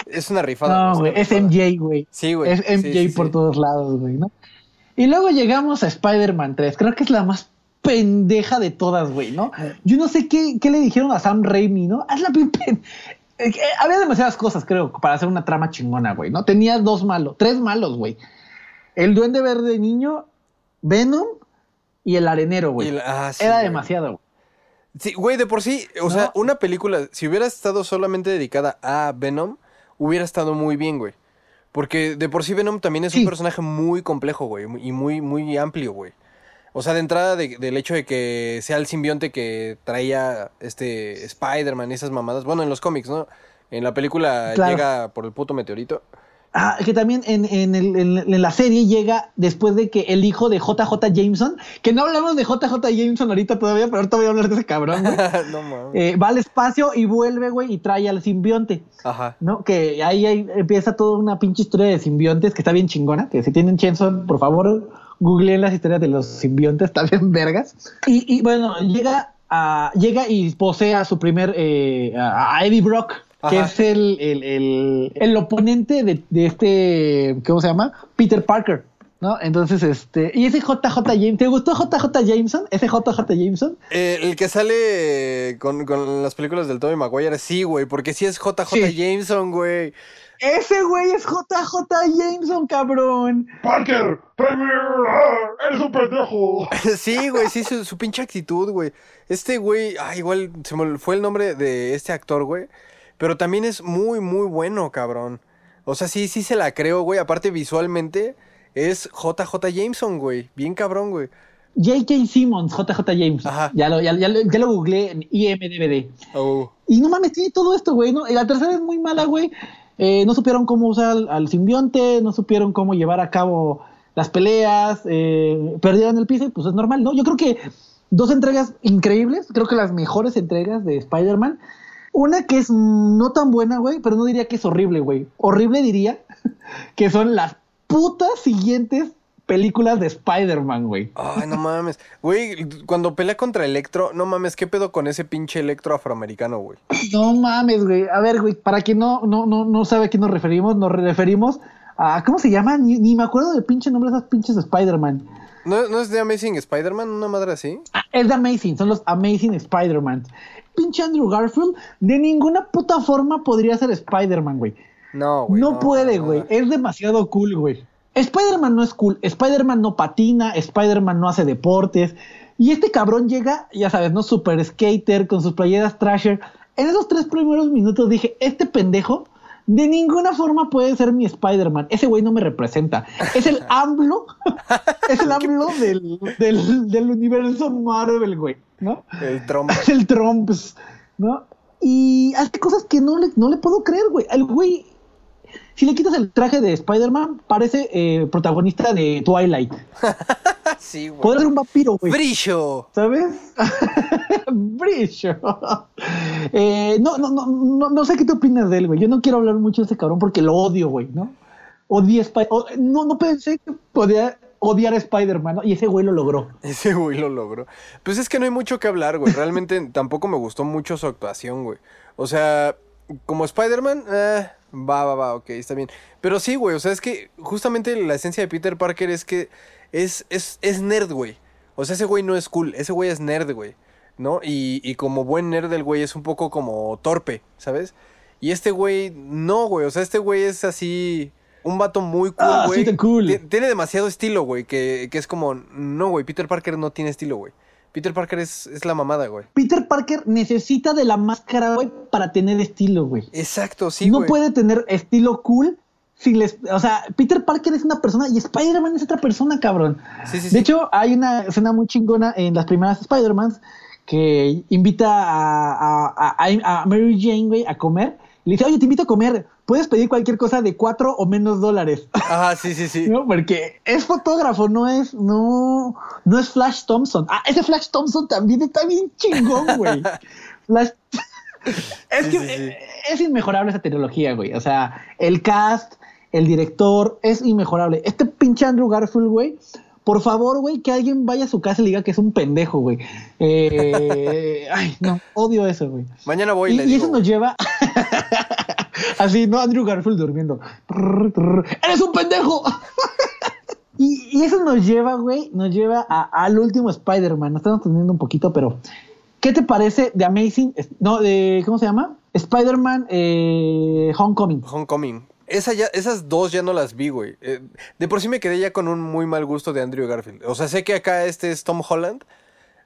Es una rifada. No, güey, es. MJ, güey. Sí, güey. Es MJ por todos lados, güey, ¿no? Y luego llegamos a Spider-Man 3. Creo que es la más pendeja de todas, güey, ¿no? Yo no sé qué, qué le dijeron a Sam Raimi, ¿no? Hazla bien pen- Eh, Había demasiadas cosas, creo, para hacer una trama chingona, güey, ¿no? Tenía dos malos, tres malos, güey. El Duende Verde niño, Venom y el Arenero, güey. La- ah, sí, Era güey. demasiado, güey. Sí, güey, de por sí, o No. sea, una película, si hubiera estado solamente dedicada a Venom, hubiera estado muy bien, güey. Porque de por sí Venom también es Sí. un personaje muy complejo, güey, y muy, muy amplio, güey. O sea, de entrada de- del hecho de que sea el simbionte que traía este Spider-Man y esas mamadas. Bueno, en los cómics, ¿no? En la película Claro. llega por el puto meteorito. Ah, que también en, en el- en- en la serie llega después de que el hijo de JJ Jameson, que no hablamos de JJ Jameson ahorita todavía, pero ahorita voy a hablar de ese cabrón, güey. (laughs) no mames. Eh, va al espacio y vuelve, güey, y trae al simbionte, Ajá. ¿no? Que ahí, ahí empieza toda una pinche historia de simbiontes que está bien chingona, que si tienen Chenson, por favor, googleen las historias de los simbiontes, (laughs) bien vergas. Y, y, bueno, llega, a, llega y posee a su primer, eh, a a Eddie Brock, que Ajá. es el, el, el, el oponente de, de este, ¿cómo se llama? Peter Parker. ¿No? Entonces, este. Y ese JJ Jameson. ¿Te gustó JJ Jameson? Ese JJ Jameson. Eh, el que sale con, con las películas del Tobey Maguire, sí, güey, porque sí es JJ Sí. Jameson, güey. Ese güey es JJ Jameson, cabrón. Parker. ¡Ah! ¡Eres un pendejo! Sí, güey, sí, su, su pinche actitud, güey. Este güey, ah, igual se me fue el nombre de este actor, güey. Pero también es muy, muy bueno, cabrón. O sea, sí, sí se la creo, güey. Aparte, visualmente, es JJ Jameson, güey. Bien cabrón, güey. J.K. Simmons, JJ Jameson. Ajá. Ya lo, ya, ya lo, ya lo googleé en IMDB. Oh. Y no mames, tiene todo esto, güey. ¿no? Y La tercera es muy mala, güey. Eh, no supieron cómo usar al, al simbionte, no supieron cómo llevar a cabo las peleas, eh, perdieron el piso pues es normal, ¿no? Yo creo que dos entregas increíbles, creo que las mejores entregas de Spider-Man. Una que es no tan buena, güey, pero no diría que es horrible, güey. Horrible diría (laughs) que son las putas siguientes películas de Spider-Man, güey. Ay, no mames. Güey, cuando pelea contra Electro, no mames, ¿qué pedo con ese pinche Electro afroamericano, güey? No mames, güey. A ver, güey, para quien no, no, no, no sabe a quién nos referimos, nos referimos a. ¿Cómo se llama? Ni, ni me acuerdo del pinche nombre de esas pinches de Spider-Man. ¿No, ¿No es de Amazing Spider-Man? ¿Una madre así? Ah, es de Amazing, son los Amazing Spider-Man. Pinche Andrew Garfield, de ninguna puta forma podría ser Spider-Man, güey. No, güey. No puede, güey. no. Es demasiado cool, güey. Spider-Man no es cool. Spider-Man no patina. Spider-Man no hace deportes. Y este cabrón llega, ya sabes, ¿no? Super skater con sus playeras trasher. En esos tres primeros minutos dije, este pendejo de ninguna forma puede ser mi Spider-Man. Ese güey no me representa. Es el (laughs) AMLO. es el AMLO del, del, del universo Marvel, güey. ¿No? El trompo. Es (laughs) el Trumps, ¿no? Y hace cosas que no le, no le puedo creer, güey. El güey, si le quitas el traje de Spider-Man, parece eh, protagonista de Twilight. (laughs) sí, güey. Puede ser un vampiro, güey. Brillo. ¿Sabes? (laughs) Brillo. Eh, no, no, no, no, no sé qué te opinas de él, güey. Yo no quiero hablar mucho de ese cabrón porque lo odio, güey, ¿no? Odié Spider no, no pensé que podía odiar a Spider-Man, ¿no? Y ese güey lo logró. Ese güey lo logró. Pues es que no hay mucho que hablar, güey. Realmente (laughs) tampoco me gustó mucho su actuación, güey. O sea, como Spider-Man, eh, va, va, va, ok, está bien. Pero sí, güey, o sea, es que justamente la esencia de Peter Parker es que es, es, es nerd, güey. O sea, ese güey no es cool, ese güey es nerd, güey. ¿no? Y, y como buen nerd del güey es un poco como torpe, ¿sabes? Y este güey, no, güey, o sea, este güey es así, un vato muy cool, Ah, güey. sí, tan cool. Ti- Tiene demasiado estilo, güey, que, que es como, no, güey, Peter Parker no tiene estilo, güey. Peter Parker es, es la mamada, güey. Peter Parker necesita de la máscara, güey, para tener estilo, güey. Exacto, sí, no güey. puede tener estilo cool si les, o sea, Peter Parker es una persona y Spider-Man es otra persona, cabrón. Sí, sí, De sí. hecho, hay una escena muy chingona en las primeras Spider-Mans que invita a, a- a- a Mary Jane, güey, a comer. Y le dice, oye, te invito a comer. Puedes pedir cualquier cosa de cuatro o menos dólares. Ajá, sí, sí, sí. (laughs) ¿no? Porque es fotógrafo, no es, no, no es Flash Thompson. Ah, ese Flash Thompson también está bien chingón, güey. (laughs) Flash. (laughs) es Sí, que sí, sí. es inmejorable esa tecnología, güey. O sea, el cast, el director, es inmejorable. Este pinche Andrew Garfield, güey. Por favor, güey, que alguien vaya a su casa y le diga que es un pendejo, güey. Eh, ay, no, odio eso, güey. Mañana voy y, Y, le y digo. eso nos lleva. Así, ¿no? Andrew Garfield durmiendo. ¡Eres un pendejo! (laughs) y, y eso nos lleva, güey, nos lleva a- al último Spider-Man. Nos estamos teniendo un poquito, pero. ¿Qué te parece de Amazing? No, de. ¿Cómo se llama? Spider-Man eh, Homecoming. Homecoming. Esa ya, esas dos ya no las vi, güey. Eh, de por sí me quedé ya con un muy mal gusto de Andrew Garfield. O sea, sé que acá este es Tom Holland,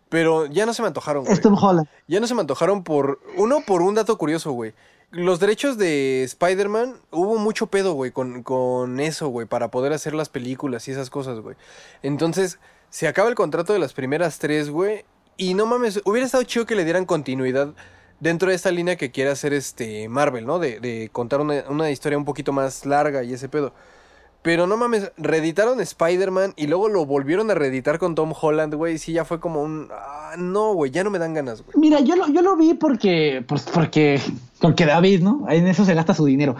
pero ya no se me antojaron, güey. Es Tom Holland. Ya no se me antojaron por... Uno, por un dato curioso, güey. Los derechos de Spider-Man, hubo mucho pedo, güey, con, con eso, güey, para poder hacer las películas y esas cosas, güey. Entonces, se acaba el contrato de las primeras tres, güey. Y no mames, hubiera estado chido que le dieran continuidad dentro de esta línea que quiere hacer este Marvel, ¿no? De, de contar una, una historia un poquito más larga y ese pedo. Pero no mames, reeditaron Spider-Man y luego lo volvieron a reeditar con Tom Holland, güey. Sí, ya fue como un... ah, no, güey, ya no me dan ganas, güey. Mira, yo lo, yo lo vi porque, pues porque, porque David, ¿no? En eso se gasta su dinero.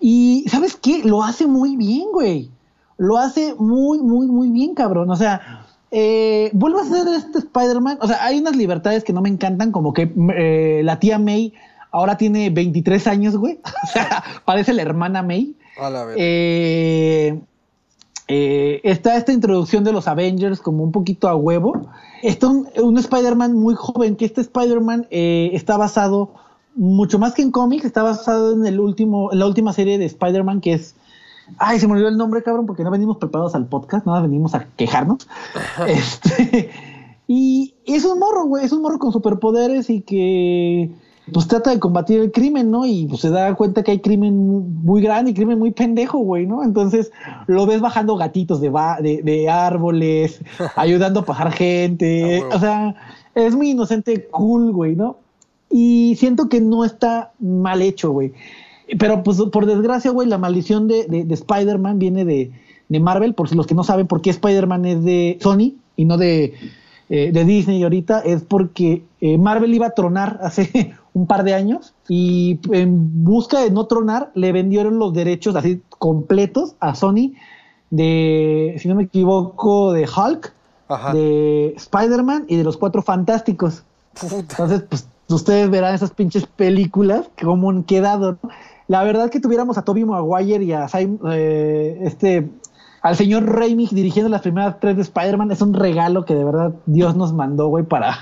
Y, ¿sabes qué? Lo hace muy bien, güey. Lo hace muy, muy, muy bien, cabrón. O sea, eh, vuelve a ser este Spider-Man. O sea, hay unas libertades que no me encantan, como que eh, la tía May ahora tiene 23 años, güey. (laughs) O sea, parece la hermana May. A la verga. Eh, eh, está esta introducción de los Avengers como un poquito a huevo. Está un, un Spider-Man muy joven, que este Spider-Man eh, está basado mucho más que en cómics, está basado en el último, en la última serie de Spider-Man que es. Ay, se me olvidó el nombre, cabrón, porque no venimos preparados al podcast, nada, venimos a quejarnos. (laughs) este, y es un morro, güey, es un morro con superpoderes y que pues trata de combatir el crimen, ¿no? Y pues se da cuenta que hay crimen mu- muy grande y crimen muy pendejo, güey, ¿no? Entonces lo ves bajando gatitos de, ba- de, de árboles, (laughs) ayudando a pasar gente, Ah, o sea, es muy inocente, cool, güey, ¿no? Y siento que no está mal hecho, güey. Pero pues por desgracia, güey, la maldición de, de- de Spider-Man viene de, de Marvel, por si los que no saben por qué Spider-Man es de Sony y no de, eh, de Disney ahorita, es porque eh, Marvel iba a tronar hace un par de años y en busca de no tronar le vendieron los derechos así completos a Sony de, si no me equivoco, de Hulk, Ajá. de Spider-Man y de los Cuatro Fantásticos. Puta. Entonces, pues ustedes verán esas pinches películas cómo han quedado. ¿no? La verdad que tuviéramos a Tobey Maguire y a Sim- eh, este al señor Raimi dirigiendo las primeras tres de Spider-Man es un regalo que de verdad Dios nos mandó, güey, para,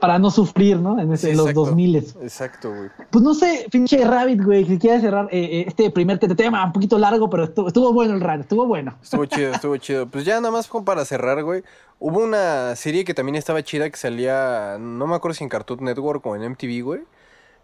para no sufrir, ¿no? En, ese- Sí, en los exacto. 2000 Exacto, güey. Pues no sé, pinche Rabbit, güey, si quieres cerrar eh, eh, este primer te- tema un poquito largo, pero estuvo, estuvo bueno el run, estuvo bueno. Estuvo chido, (laughs) estuvo chido. Pues ya nada más como para cerrar, güey. Hubo una serie que también estaba chida que salía, no me acuerdo si en Cartoon Network o en MTV, güey.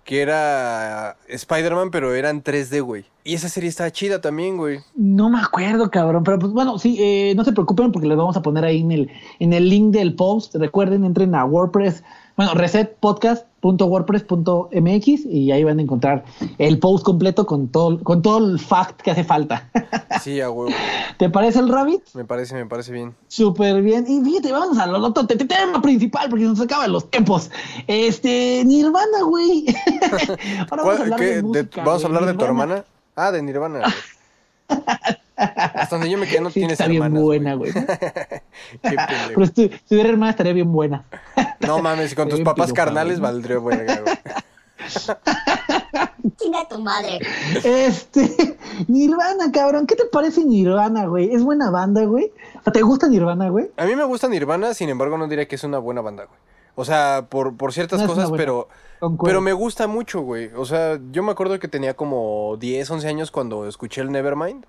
Que era Spider-Man, pero era en 3D, güey. Y esa serie estaba chida también, güey. No me acuerdo, cabrón, pero pues bueno, sí, eh, no se preocupen porque les vamos a poner ahí en el, en el link del post. Recuerden, entren a WordPress, bueno, resetpodcast.wordpress.mx y ahí van a encontrar el post completo con todo, con todo el fact que hace falta. (laughs) Sí, a huevo. ¿Te parece el Rabbit? Me parece, me parece bien. Súper bien. Y fíjate, vamos al otro te- te- tema principal porque nos acaban los tiempos. Este, Nirvana, güey. (laughs) Ahora vamos a ¿Cuál- hablar de música, ¿Vamos a hablar de tu hermana? Ah, de Nirvana. (laughs) güey. (laughs) Hasta donde yo me quedé no Sí, tienes está bien hermanas, buena, güey. (laughs) Qué pendejo. Pero si, si tuviera hermana estaría bien buena. No mames, con tus Bien papás piropa, carnales güey. valdría verga, güey. (laughs) Chinga tu madre. Este, Nirvana, cabrón. ¿Qué te parece Nirvana, güey? ¿Es buena banda, güey? ¿Te gusta Nirvana, güey? A mí me gusta Nirvana, sin embargo no diría que es una buena banda, güey. O sea, por, por ciertas No cosas, buena. pero, Concuerdo. pero me gusta mucho, güey. O sea, yo me acuerdo que tenía como 10, 11 años cuando escuché el Nevermind,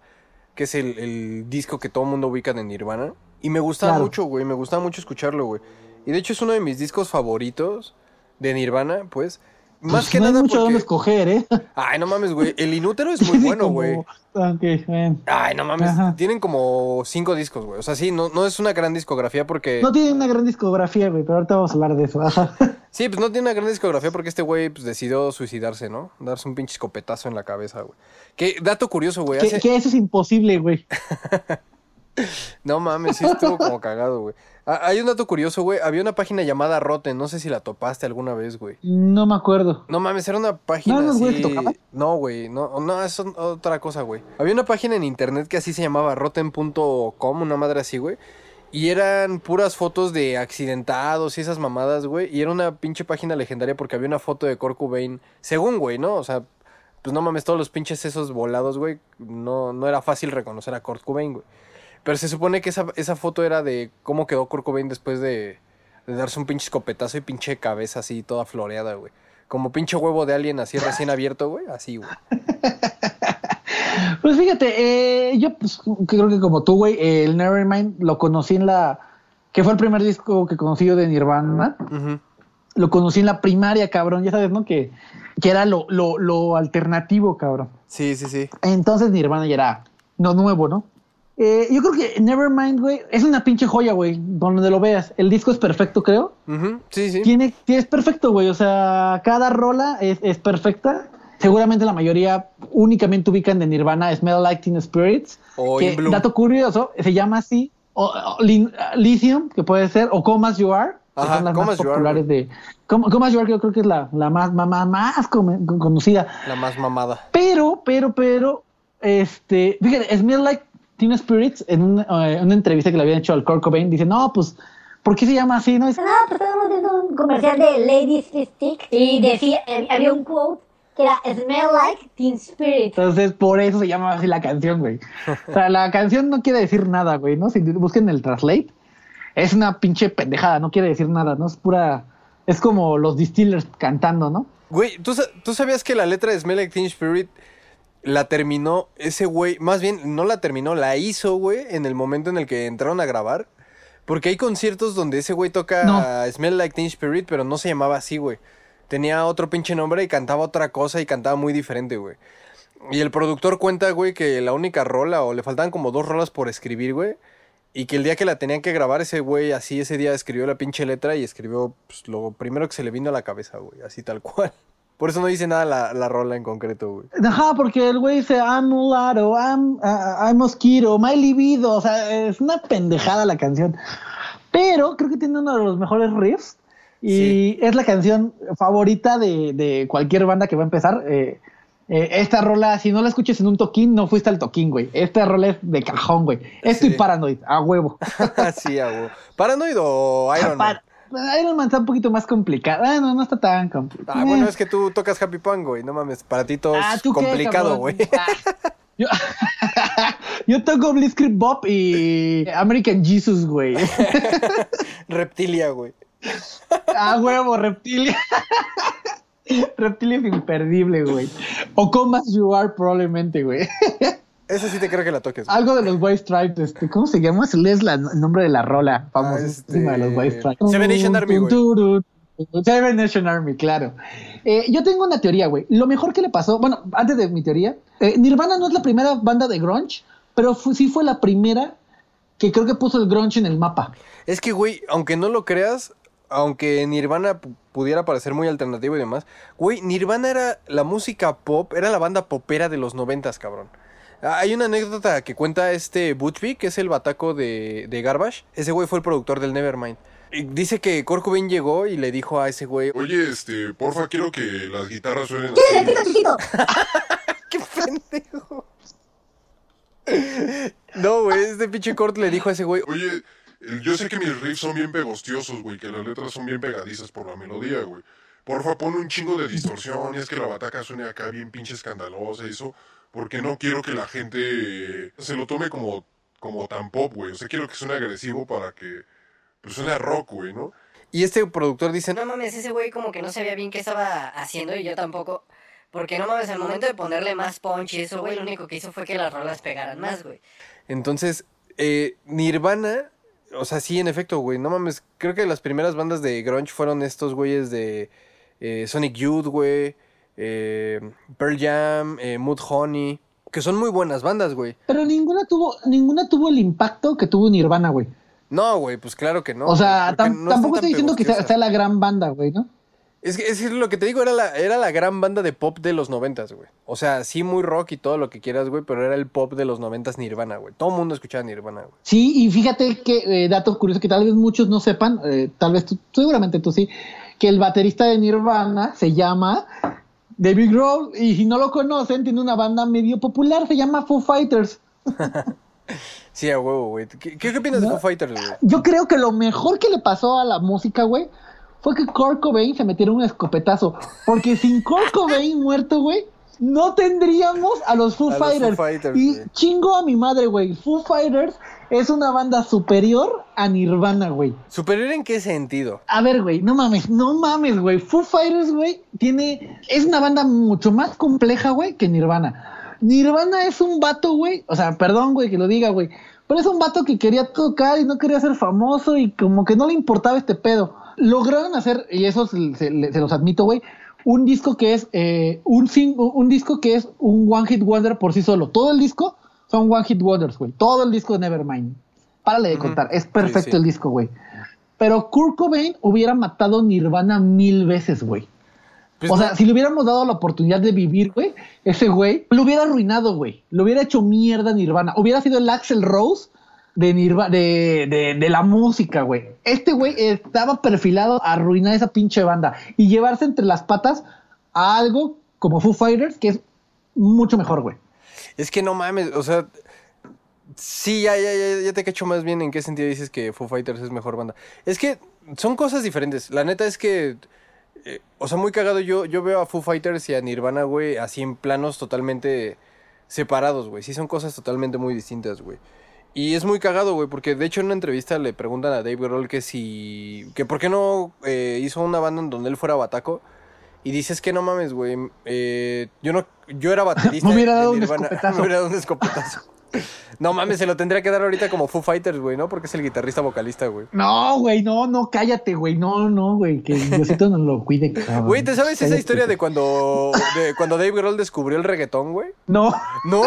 que es el, el disco que todo el mundo ubica de Nirvana. Y me gustaba Claro. mucho, güey. Me gustaba mucho escucharlo, güey. Y de hecho es uno de mis discos favoritos de Nirvana, pues. Más Pues que no hay nada mucho porque... donde escoger, ¿eh? (laughs) Ay, no mames, güey. El Inútero es (laughs) muy bueno, como- güey. Ok, bueno. Ay, no mames. Ajá. Tienen como cinco discos, güey. O sea, sí, no, no es una gran discografía porque... No tiene una gran discografía, güey, pero ahorita vamos a hablar de eso. Ajá. (laughs) Sí, pues no tiene una gran discografía porque este güey pues, decidió suicidarse, ¿no? Darse un pinche escopetazo en la cabeza, güey. Que dato curioso, güey. que, hace- que eso es imposible, güey. No mames, sí estuvo como cagado, güey. Ah, Hay un dato curioso, güey. Había una página llamada Rotten. No sé si la topaste alguna vez, güey. No me acuerdo. No mames, era una página ¿No así... No, güey, no, no, es otra cosa, güey. Había una página en internet que así se llamaba rotten.com, una madre así, güey. Y eran puras fotos de accidentados y esas mamadas, güey. Y era una pinche página legendaria porque había una foto de Kurt Cobain, según, güey, ¿no? O sea, pues no mames, todos los pinches esos volados, güey. No, no era fácil reconocer a Kurt Cobain, güey. Pero se supone que esa, esa foto era de cómo quedó Kurt Cobain después de, de darse un pinche escopetazo y pinche cabeza así toda floreada, güey. Como pinche huevo de alien así recién abierto, güey. Así, güey. Pues fíjate, eh, yo pues, creo que como tú, güey, eh, el Nevermind lo conocí en la... que fue el primer disco que conocí yo de Nirvana. Ujú. Lo conocí en la primaria, cabrón. Ya sabes, ¿no? Que, que era lo, lo, lo alternativo, cabrón. Sí, sí, sí. Entonces Nirvana ya era no nuevo, ¿no? Eh, yo creo que Nevermind, güey, es una pinche joya, güey, donde lo veas. El disco es perfecto, creo. Sí, sí. Tiene, es perfecto, güey. O sea, cada rola es, es perfecta. Seguramente la mayoría únicamente ubican de Nirvana Smell Like Teen Spirits. O que, dato curioso, se llama así. O, o Lithium, que puede ser, o Come As You Are, que Ajá, son las más You Are, populares de. Come, Come As You Are, que yo creo que es la, la más, más, más, conocida. La más mamada. Pero, pero, pero, este, fíjate, Smell Like Teen Spirits, en un, eh, una entrevista que le habían hecho al Kurt Cobain, dice, no, pues, ¿por qué se llama así? No, es, No, pues estábamos viendo un comercial de Ladies Stick y decía, eh, había un quote que era Smell like Teen Spirit. Entonces, por eso se llama así la canción, güey. O sea, la canción no quiere decir nada, güey, ¿no? Si busquen el translate, es una pinche pendejada, no quiere decir nada, ¿no? Es pura, es como los distillers cantando, ¿no? Güey, ¿tú, ¿tú sabías que la letra de Smell Like Teen Spirit la terminó ese güey? Más bien, no la terminó, la hizo, güey, en el momento en el que entraron a grabar. Porque hay conciertos donde ese güey toca No. Smell Like Teen Spirit, pero no se llamaba así, güey. Tenía otro pinche nombre y cantaba otra cosa y cantaba muy diferente, güey. Y el productor cuenta, güey, que la única rola, o le faltaban como dos rolas por escribir, güey. Y que el día que la tenían que grabar, ese güey así ese día escribió la pinche letra y escribió pues, lo primero que se le vino a la cabeza, güey. Así tal cual. Por eso no dice nada la, la rola en concreto, güey. Ajá, porque el güey dice, I'm mulatto, I'm, uh, I'm mosquito, my libido, o sea, es una pendejada la canción. Pero creo que tiene uno de los mejores riffs y Sí. es la canción favorita de, de cualquier banda que va a empezar. Eh, eh, esta rola, si no la escuches en un toquín, no fuiste al toquín, güey. Esta rola es de cajón, güey. Esto y Sí. Paranoid, a huevo. (laughs) sí, a huevo. Paranoid o Iron Man. Iron Man está un poquito más complicado. Ah, no, no está tan complicado. Ah, bueno, es que tú tocas Happy Punk, güey. No mames, para ti todo Ah, es ¿tú qué, complicado, güey. (laughs) Ah, Yo, (laughs) yo toco Blitzkrieg Bob y American Jesus, güey. (laughs) Reptilia, güey. Ah, huevo, Reptilia. Reptilia es imperdible, güey. O Come As You Are, probablemente, güey. Esa sí te creo que la toques. güey. Algo de los White Stripes, este, ¿cómo se llama? Lees la- el nombre de la rola famosísima este, de los White Stripes. Seven Nation Army, güey. Seven Nation Army, claro. Eh, yo tengo una teoría, güey. Lo mejor que le pasó, bueno, antes de mi teoría, eh, Nirvana no es la primera banda de grunge, pero sí fue la primera que creo que puso el grunge en el mapa. Es que, güey, aunque no lo creas, aunque Nirvana pu- pudiera parecer muy alternativo y demás, güey, Nirvana era la música pop, era la banda popera de los noventas, cabrón. Hay una anécdota que cuenta este Butchby, que es el bataco de, de Garbage. Ese güey fue el productor del Nevermind. Y dice que Kurt Cobain llegó y le dijo a ese güey, Oye, este, porfa, quiero que las guitarras suenen ¿Qué así. repito, chiquito? (laughs) ¡qué pendejo! No, güey, este pinche Kurt le dijo a ese güey, Oye, yo sé que mis riffs son bien pegostiosos, güey, que las letras son bien pegadizas por la melodía, güey. Porfa, pon un chingo de distorsión y es que la bataca suene acá bien pinche escandalosa y eso, porque no quiero que la gente se lo tome como, como tan pop, güey. O sea, quiero que suene agresivo para que pues, suene a rock, güey, ¿no? Y este productor dice, No mames, ese güey como que no sabía bien qué estaba haciendo y yo tampoco. Porque no mames, al momento de ponerle más punch y eso, güey, lo único que hizo fue que las rolas pegaran más, güey. Entonces, eh, Nirvana, o sea, sí, en efecto, güey, no mames, creo que las primeras bandas de grunge fueron estos güeyes de eh, Sonic Youth, güey, eh, Pearl Jam, eh, Mood Honey, que son muy buenas bandas, güey. Pero ninguna tuvo, ninguna tuvo el impacto que tuvo Nirvana, güey. No, güey, pues claro que no. o sea, tam- no tampoco estoy diciendo que sea, la gran banda, güey, ¿no? Es que, es que lo que te digo era la, era la gran banda de pop de los noventas, güey. O sea, sí muy rock y todo lo que quieras, güey, pero era el pop de los noventas Nirvana, güey. Todo el mundo escuchaba Nirvana, güey. Sí, y fíjate que eh, dato curioso que tal vez muchos no sepan, eh, tal vez tú, seguramente tú sí, que el baterista de Nirvana se llama David Grohl y si no lo conocen tiene una banda medio popular, se llama Foo Fighters. (laughs) Sí, a huevo, güey. ¿Qué, qué opinas de. Foo Fighters, güey? Yo creo que lo mejor que le pasó a la música, güey, fue que Kurt Cobain se metiera un escopetazo, porque sin Kurt Cobain muerto, güey, no tendríamos a los Foo, A los Foo Fighters. Fighters, y güey. chingo a mi madre, güey. Foo Fighters es una banda superior a Nirvana, güey. ¿Superior en qué sentido? A ver, güey, no mames, no mames, güey. Foo Fighters, güey, tiene. Es una banda mucho más compleja, güey, que Nirvana. Nirvana es un vato, güey. O sea, perdón, güey, que lo diga, güey. Pero es un vato que quería tocar y no quería ser famoso y como que no le importaba este pedo. Lograron hacer, y eso se, se- se los admito, güey, un disco que es eh, un, un disco que es un One Hit Wonder por sí solo. Todo el disco son One Hit Wonders, güey. Todo el disco de Nevermind. Párale de contar. Es perfecto sí. el disco, güey. Pero Kurt Cobain hubiera matado Nirvana mil veces, güey. Pues o no- sea, si le hubiéramos dado la oportunidad de vivir, güey, ese güey lo hubiera arruinado, güey. Lo hubiera hecho mierda Nirvana. Hubiera sido el Axel Rose de de, de, de la música, güey. Este güey estaba perfilado a arruinar esa pinche banda y llevarse entre las patas a algo como Foo Fighters, que es mucho mejor, güey. Es que no mames, o sea. Sí, ya, ya, ya, ya te cacho más bien en qué sentido dices que Foo Fighters es mejor banda. Es que son cosas diferentes. La neta es que. eh, o sea, muy cagado. Yo, yo veo a Foo Fighters y a Nirvana, güey, así en planos totalmente separados, güey. Sí, son cosas totalmente muy distintas, güey. Y es muy cagado, güey, porque de hecho en una entrevista le preguntan a Dave Grohl que si. que por qué no eh, hizo una banda en donde él fuera bataco. Y dices que no mames, güey. eh, yo no. Yo era (laughs) baterista. Me (laughs) hubiera dado un escopetazo. Me hubiera dado un escopetazo. No mames, se lo tendría que dar ahorita como Foo Fighters, güey, ¿no? Porque es el guitarrista vocalista, güey. No, güey, no, no, cállate, güey. No, no, güey, que Diosito nos lo cuide, cabrón. Güey, ¿te sabes esa historia de güey. cuando, de cuando Dave Grohl descubrió el reggaetón, güey? No, ¿No?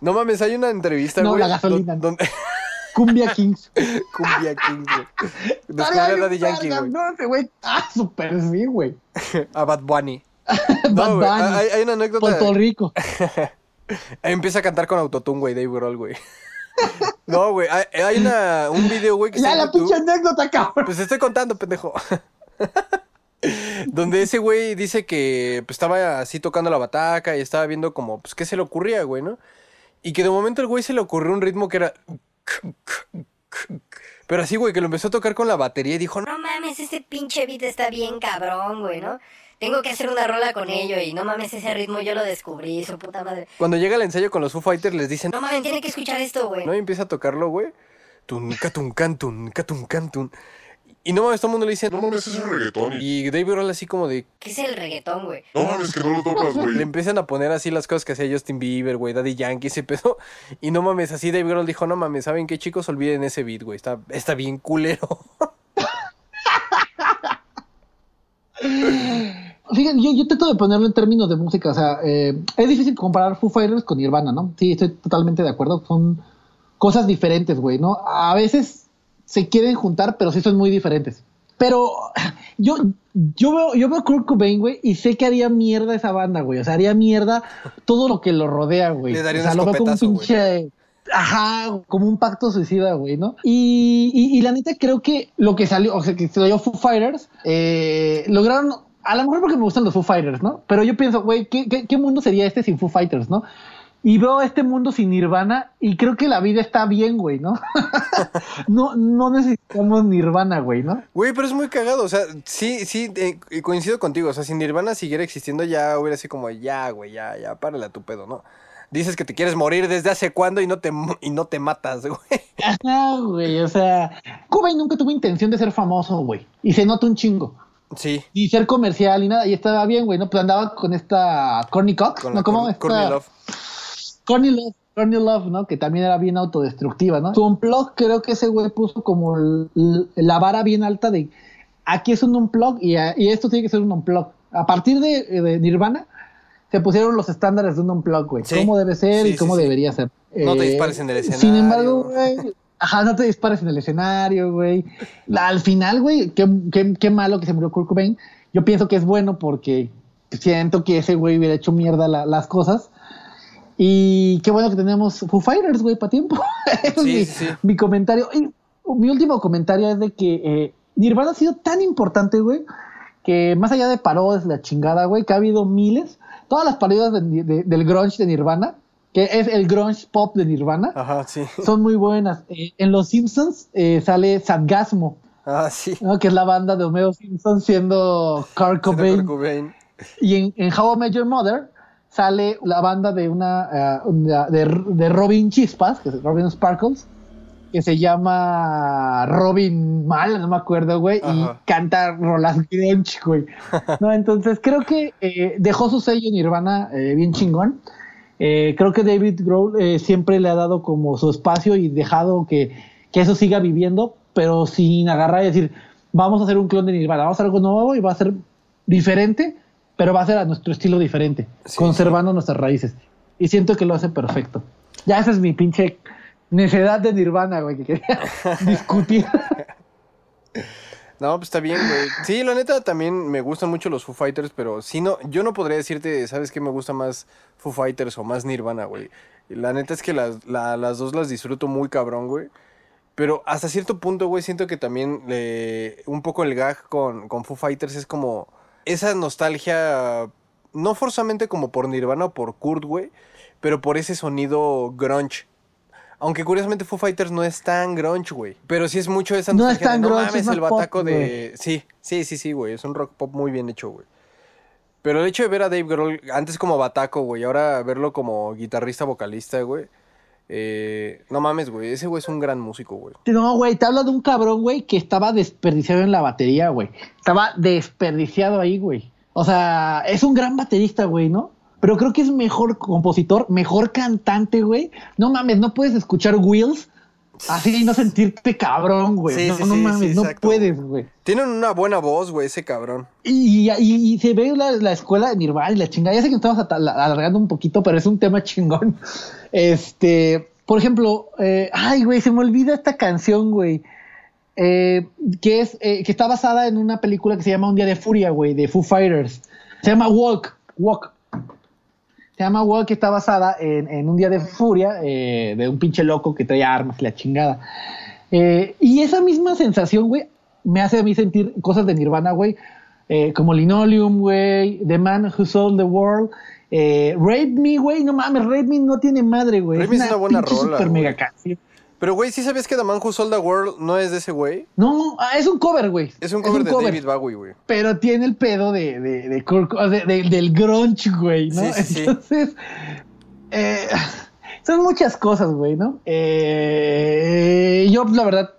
No mames, hay una entrevista, No, güey. la gasolina. Donde... Cumbia Kings. (laughs) Cumbia Kings, güey. (laughs) Descubrió a Daddy Yankee, güey. No, ese güey. Ah, súper sí, güey. (laughs) A Bad Bunny. Bad No, güey, Bunny. hay, hay una anécdota. Puerto Rico. Empieza a cantar con autotune, güey, Dave Grohl, güey. (laughs) No, güey, hay, hay una, un video, güey, que Ya la pinche anécdota, cabrón. Pues te estoy contando, pendejo. (laughs) Donde ese güey dice que pues, estaba así tocando la bataca y estaba viendo como, pues, qué se le ocurría, güey, ¿no? Y que de momento el güey se le ocurrió un ritmo que era... (laughs) Pero así, güey, que lo empezó a tocar con la batería y dijo, No mames, ese pinche beat está bien cabrón, güey, ¿no? Tengo que hacer una rola con ello y no mames, ese ritmo yo lo descubrí, su puta madre. cuando llega el ensayo con los Foo Fighters les dicen, No mames, tiene que escuchar esto, güey. ¿no? Y empieza a tocarlo, güey. Tun, catun, cantun, catun, cantun. Y no mames, todo el mundo le dice, No mames, eso es reggaetón. Y... Dave Grohl así como de, ¿Qué es el reggaetón, güey? No mames, que no lo topas, Le güey. empiezan a poner así las cosas que hacía Justin Bieber, güey, Daddy Yankee, ese pedo. Y no mames, así Dave Grohl dijo, no mames, ¿saben qué, chicos? Olviden ese beat, güey. Está, está bien culero. (laughs) Fíjate, yo, yo trato de ponerlo en términos de música. O sea, eh, es difícil comparar Foo Fighters con Nirvana, ¿no? Sí, estoy totalmente de acuerdo. Son cosas diferentes, güey, ¿no? A veces se quieren juntar, pero sí son muy diferentes. Pero (laughs) yo, yo veo, yo veo Kurt Cobain, güey, y sé que haría mierda esa banda, güey. O sea, haría mierda todo lo que lo rodea, güey. Le daría o sea, un lo veo como un güey. pinche. Ajá, como un pacto suicida, güey, ¿no? Y, y, y la neta creo que lo que salió, o sea, que salió Foo Fighters, eh, lograron, a lo mejor porque me gustan los Foo Fighters, ¿no? Pero yo pienso, güey, ¿qué, qué, qué mundo sería este sin Foo Fighters, no? Y veo este mundo sin Nirvana y creo que la vida está bien, güey, ¿no? (laughs) no, no necesitamos Nirvana, güey, ¿no? Güey, pero es muy cagado. O sea, sí, sí, eh, coincido contigo. O sea, si Nirvana siguiera existiendo, ya hubiera sido como, ya, güey, ya, ya, párale a tu pedo, ¿no? Dices que te quieres morir desde hace cuándo y no te, y no te matas, güey. Ajá, güey, o sea, Cobain nunca tuvo intención de ser famoso, güey. Y se nota un chingo. Sí, Y ser comercial y nada, y estaba bien, güey, ¿no? Pues andaba con esta Corny Cox, con ¿no? ¿Cómo? Esta- Courtney Love. Courtney Love, Courtney Love, ¿no? Que también era bien autodestructiva, ¿no? Su unplug, creo que ese güey puso como la vara bien alta de aquí es un unplug y, esto tiene que ser un unplug. A partir de, de Nirvana se pusieron los estándares de un unplug, güey. Sí. Cómo debe ser Sí, y cómo sí, debería ser. Eh, No te dispares en el Sin escenario. embargo, güey. Ajá, no te dispares en el escenario, güey. Al final, güey, qué, qué- qué malo que se murió Kurt Cobain. Yo pienso que es bueno porque siento que ese güey hubiera hecho mierda la- las cosas. Y qué bueno que tenemos Foo Fighters, güey, para tiempo. (laughs) Es Sí, mi, sí. mi comentario. Y mi último comentario es de que eh, Nirvana ha sido tan importante, güey, que más allá de parodias, la chingada, güey, que ha habido miles. Todas las parodias de- de- del grunge de Nirvana, que es el grunge pop de Nirvana, Ajá, sí. son muy buenas. Eh, en Los Simpsons eh, sale Sadgasmo, Ah, sí. ¿no? que es la banda de Homero Simpson siendo Kurt Cobain. Y en, en How I Met Your Mother sale la banda de una eh, de, de Robin Chispas, que es Robin Sparkles, que se llama Robin Mal, no me acuerdo, güey, y canta rolas grunge, güey. No, entonces creo que eh, dejó su sello Nirvana eh, bien chingón. Eh, creo que David Grohl eh, siempre le ha dado como su espacio y dejado que, que eso siga viviendo, pero sin agarrar y decir, vamos a hacer un clon de Nirvana, vamos a hacer algo nuevo y va a ser diferente, pero va a ser a nuestro estilo diferente, Sí, conservando nuestras raíces. Y siento que lo hace perfecto. Ya esa es mi pinche necedad de Nirvana, güey, que quería (laughs) discutir. (laughs) No, pues está bien, güey. Sí, la neta también me gustan mucho los Foo Fighters, pero sí no, yo no podría decirte, ¿sabes qué me gusta más Foo Fighters o más Nirvana, güey? La neta es que las, la- las dos las disfruto muy cabrón, güey. Pero hasta cierto punto, güey, siento que también le, un poco el gag con, con Foo Fighters es como esa nostalgia, no forzamente como por Nirvana o por Kurt, güey, pero por ese sonido grunge. Aunque curiosamente Foo Fighters no es tan grunge, güey. Pero sí es mucho esa No es nostalgia de, tan no grunge, mames, es el bataco pop, de... Sí, sí, sí, sí, güey. Es un rock pop muy bien hecho, güey. Pero el hecho de ver a Dave Grohl antes como bataco, güey, ahora verlo como guitarrista vocalista, güey. eh, no mames, güey. Ese güey es un gran músico, güey. No, güey, te habla de un cabrón, güey, que estaba desperdiciado en la batería, güey. Estaba desperdiciado ahí, güey. O sea, es un gran baterista, güey, ¿no? Pero creo que es mejor compositor, mejor cantante, güey. No mames, no puedes escuchar Wheels así y no sentirte cabrón, güey. Sí, no, sí, no sí, mames, sí, no puedes, güey. Tienen una buena voz, güey, ese cabrón. Y, y- y se ve la, la escuela de Nirvana y la chingada. Ya sé que estamos alargando un poquito, pero es un tema chingón. (laughs) Este, por ejemplo, eh, ay, güey, se me olvida esta canción, güey. eh, que es eh, que está basada en una película que se llama Un día de furia, güey, de Foo Fighters. Se llama Walk, Walk. Se llama Walk, que está basada en, en un día de furia eh, de un pinche loco que trae armas y la chingada. Eh, y esa misma sensación, güey, me hace a mí sentir cosas de Nirvana, güey, eh, como Linoleum, güey, The Man Who Sold the World, eh, Rape Me, güey, no mames, Rape Me no tiene madre, güey. Rape Me es una buena rola, super mega canción. Pero, güey, ¿sí sabías que The Man Who Sold the World no es de ese güey? No, ah, es un cover, güey. Es un cover de David Bowie, güey. Pero tiene el pedo de, de, del grunge, güey, ¿no? Sí, sí, sí. Entonces, eh, (laughs) son muchas cosas, güey, ¿no? Eh, yo, la verdad,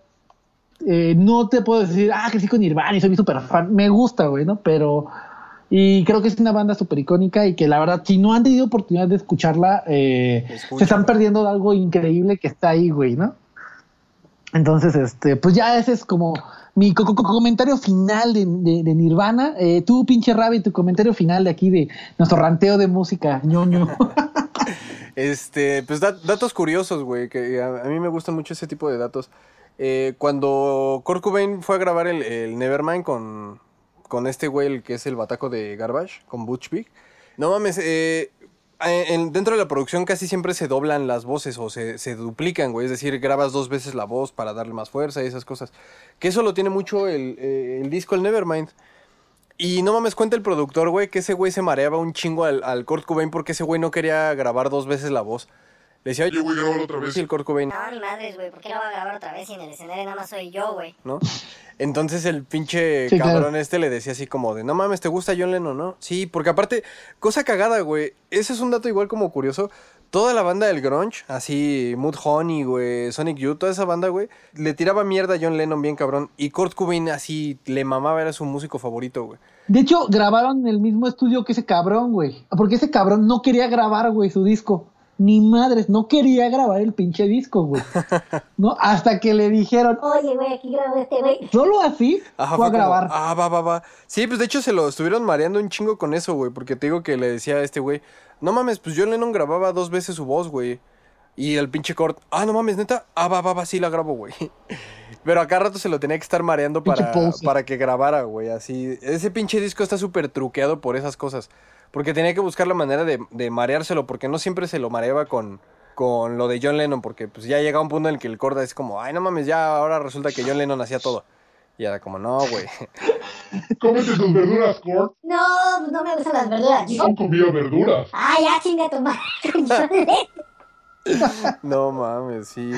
eh, no te puedo decir, ah, que sí con Nirvana y soy súper fan. Me gusta, güey, ¿no? Pero, y creo que es una banda súper icónica y que la verdad, si no han tenido oportunidad de escucharla, eh, se están perdiendo de algo increíble que está ahí, güey, ¿no? Entonces, este, pues ya ese es como mi co- co- comentario final de, de- de Nirvana. Eh, tú, pinche Rabbit, tu comentario final de aquí de nuestro ranteo de música, ñoño. (laughs) Este, pues dat- datos curiosos, güey, que a, a mí me gustan mucho ese tipo de datos. Eh, cuando Kurt Cobain fue a grabar el, el Nevermind con, con este güey, el que es el bataco de Garbage, con Butch Vig, no mames, eh, en- dentro de la producción casi siempre se doblan las voces o se, se duplican, güey, es decir, grabas dos veces la voz para darle más fuerza y esas cosas. Que eso lo tiene mucho el, eh, el disco, el Nevermind. Y no mames, cuenta el productor, güey, que ese güey se mareaba un chingo al, al Kurt Cobain porque ese güey no quería grabar dos veces la voz. Le decía, Oye, oye, güey, grábalo otra vez. sí, el Kurt Cobain, No, ni madres, güey. ¿Por qué lo va a grabar otra vez si en el escenario nada más soy yo, güey? ¿no? Entonces el pinche Sí, cabrón claro. este le decía así como de, no mames, ¿te gusta John Lennon, no? Sí, porque aparte, cosa cagada, güey, ese es un dato igual como curioso, toda la banda del grunge, así Mood Honey, güey, Sonic Youth, toda esa banda, güey, le tiraba mierda a John Lennon bien cabrón. Y Kurt Cobain así le mamaba, era su músico favorito, güey. De hecho, grabaron en el mismo estudio que ese cabrón, güey. Porque ese cabrón no quería grabar, güey, su disco. Ni madres, no quería grabar el pinche disco, güey. (laughs) ¿No? Hasta que le dijeron, Oye, güey, aquí grabo este, güey. solo así Ajá, fue a como, grabar. ah, va, va, va. Sí, pues de hecho se lo estuvieron mareando un chingo con eso, güey. Porque te digo que le decía a este güey, no mames, pues John Lennon grababa dos veces su voz, güey. Y el pinche Kurt, ah, no mames, neta, ah, va, va, va, sí la grabo, güey. (laughs) Pero a cada rato se lo tenía que estar mareando para, para que grabara, güey. Así, ese pinche disco está súper truqueado por esas cosas. Porque tenía que buscar la manera de, de mareárselo, porque no siempre se lo mareaba con, con lo de John Lennon, porque pues ya llega un punto en el que el Kurt es como, ay, no mames, ya ahora resulta que John Lennon hacía todo. Y era como, no, güey. (laughs) Cómete tus verduras, Kurt. No, pues no me gustan las verduras. No comía verduras. Ay, ya chinga tu madre. (laughs) (laughs) No mames, sí.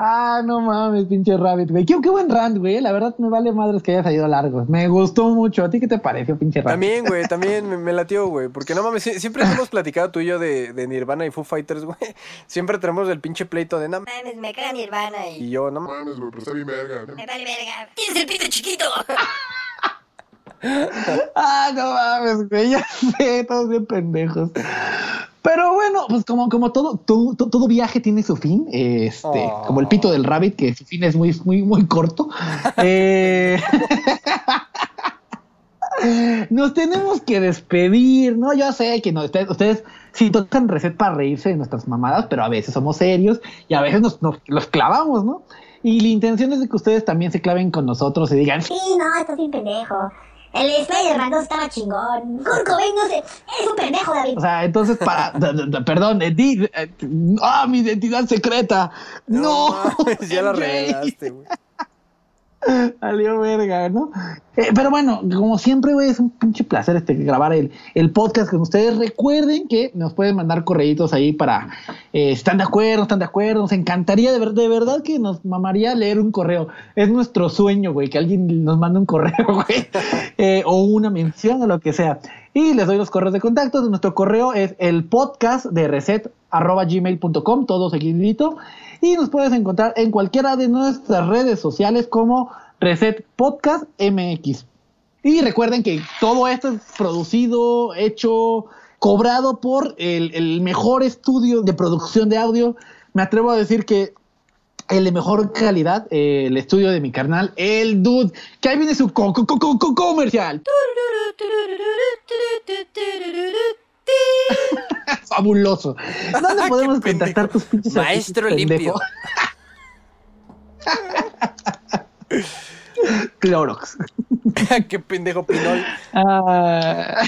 Ah, no mames, pinche Rabbit, güey. Qué, qué buen rant, güey. La verdad me vale madres que haya salido largo. Me gustó mucho. ¿A ti qué te pareció, pinche Rabbit? También, güey, también me, me latió, güey. Porque no mames, sie- siempre hemos platicado tú y yo de, de Nirvana y Foo Fighters, güey. (laughs) Siempre tenemos el pinche pleito de no mames. Mames, me caga Nirvana y... Y yo, no mames. mames, güey, pero está bien verga. Me vale verga. Tienes el pito chiquito. (laughs) Ah, no mames, güey. Ya sé, todos bien pendejos. Pero bueno, pues como, como todo, todo, to- todo viaje tiene su fin, este, Oh. como el pito del rabbit, que su fin es muy, muy, muy corto. (laughs) Eh, Nos tenemos que despedir, ¿no? Yo sé que no, ustedes, ustedes sí tocan reset para reírse de nuestras mamadas, pero a veces somos serios y a veces nos, nos- los clavamos, ¿no? Y la intención es de que ustedes también se claven con nosotros y digan, Sí, no, estás bien pendejo. El Spider-Man 2 estaba chingón. Kurt Cobain, no sé. Eres un pendejo, David. O sea, entonces para, (laughs) perdón, eh, di- eh, ah, mi identidad secreta. No, mames, ya la (laughs) revelaste, güey. (laughs) Salió verga, ¿no? Eh, pero bueno, como siempre, güey, es un pinche placer este, grabar el, el podcast con ustedes. Recuerden que nos pueden mandar correitos ahí para, eh, ¿están de acuerdo? ¿Están de acuerdo? Nos encantaría, de, ver- de verdad que nos mamaría leer un correo. Es nuestro sueño, güey, que alguien nos mande un correo, (laughs) güey, eh, o una mención o lo que sea. Y les doy los correos de contacto. Nuestro correo es el podcast de reset arroba gmail.com, todo seguidito. Y nos puedes encontrar en cualquiera de nuestras redes sociales como Reset Podcast MX. Y recuerden que todo esto es producido, hecho, cobrado por el, el mejor estudio de producción de audio. Me atrevo a decir que el de mejor calidad, eh, el estudio de mi carnal, el Dude, que ahí viene su co- co- co- co- comercial. (laughs) Fabuloso. ¿Dónde podemos contactar tus pinches Maestro limpio. (laughs) Clorox. (laughs) Qué pendejo pinol. Ah.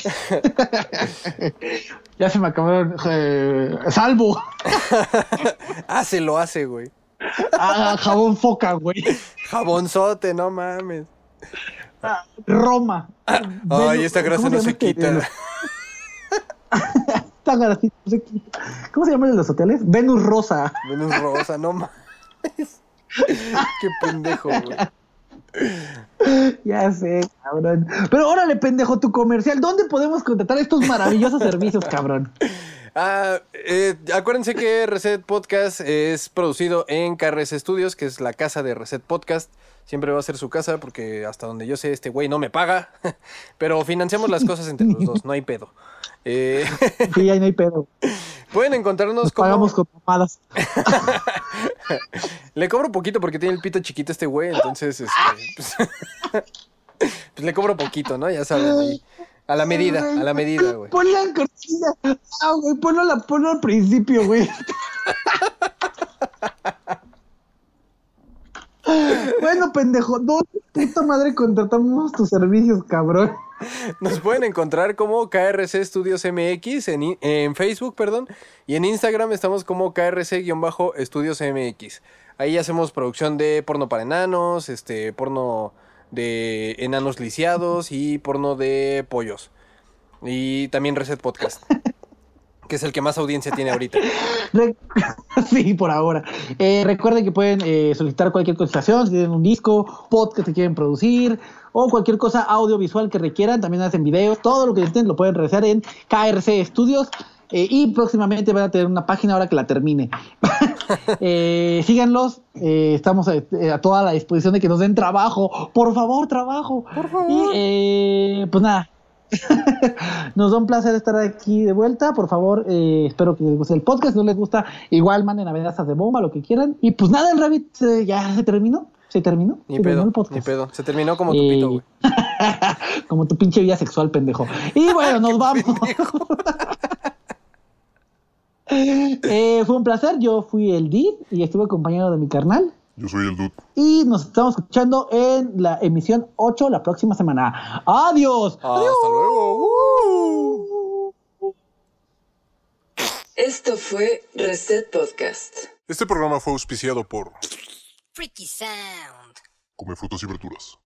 ya se me acabaron. eh, salvo. Ah, se lo hace, güey. Ah, jabón foca, güey. Jabonzote, no mames. Ah, Roma. Ay, esta grasa ¿cómo no se este? quita. Esta grasita no se quita. (laughs) ¿Cómo se llaman los hoteles? Venus Rosa. Venus rosa, no mames. Qué pendejo, güey. Ya sé, cabrón. Pero órale, pendejo, tu comercial. ¿Dónde podemos contratar estos maravillosos servicios, cabrón? Ah, eh, acuérdense que Reset Podcast es producido en KRS Studios, que es la casa de Reset Podcast. Siempre va a ser su casa porque hasta donde yo sé este güey no me paga. (laughs) Pero financiamos las cosas entre los dos, no hay pedo. Eh, (laughs) Sí, ahí no hay pedo. pueden encontrarnos Nos como... pagamos con mamadas. (laughs) Le cobro poquito porque tiene el pito chiquito este güey, entonces este, pues, pues le cobro poquito, ¿no? Ya saben, ahí. A la medida, a la medida, güey. Ponla en cortina. Ah, güey, ponlo, la- ponlo al principio, güey. bueno, pendejo, ¿dónde puta madre contratamos tus servicios, cabrón? Nos pueden encontrar como KRC Studios MX en, en Facebook, perdón, y en Instagram estamos como KRC-Estudios MX. Ahí hacemos producción de porno para enanos, este, porno de enanos lisiados y porno de pollos. Y también Reset Podcast, (laughs) que es el que más audiencia tiene ahorita. (laughs) Sí, por ahora. Eh, recuerden que pueden eh, solicitar cualquier cotización, si tienen un disco, podcast que quieren producir o cualquier cosa audiovisual que requieran. También hacen videos, todo lo que necesiten lo pueden realizar en KRC Studios. Eh, y próximamente van a tener una página ahora que la termine. (laughs) Eh, síganlos, eh, estamos a, a toda la disposición de que nos den trabajo. Por favor, trabajo. Por favor. Y eh, pues nada. (laughs) Nos da un placer estar aquí de vuelta. Por favor, eh, espero que les guste el podcast. Si no les gusta, igual manden amenazas de bomba, lo que quieran. Y pues nada, el Rabbit eh, ya se terminó. Se terminó. Ni Se terminó pedo, el podcast. ni pedo. Se terminó como tu Eh, pito, güey. (laughs) Como tu pinche vida sexual, pendejo. Y bueno, nos vamos. Eh, fue un placer. Yo fui el Did y estuve acompañado de mi carnal. Yo soy el dude. Y nos estamos escuchando en la emisión 8 la próxima semana. ¡Adiós! Hasta luego. ¡Uh! Esto fue Reset Podcast. Este programa fue auspiciado por Freaky Sound. Come Frutas y Verduras.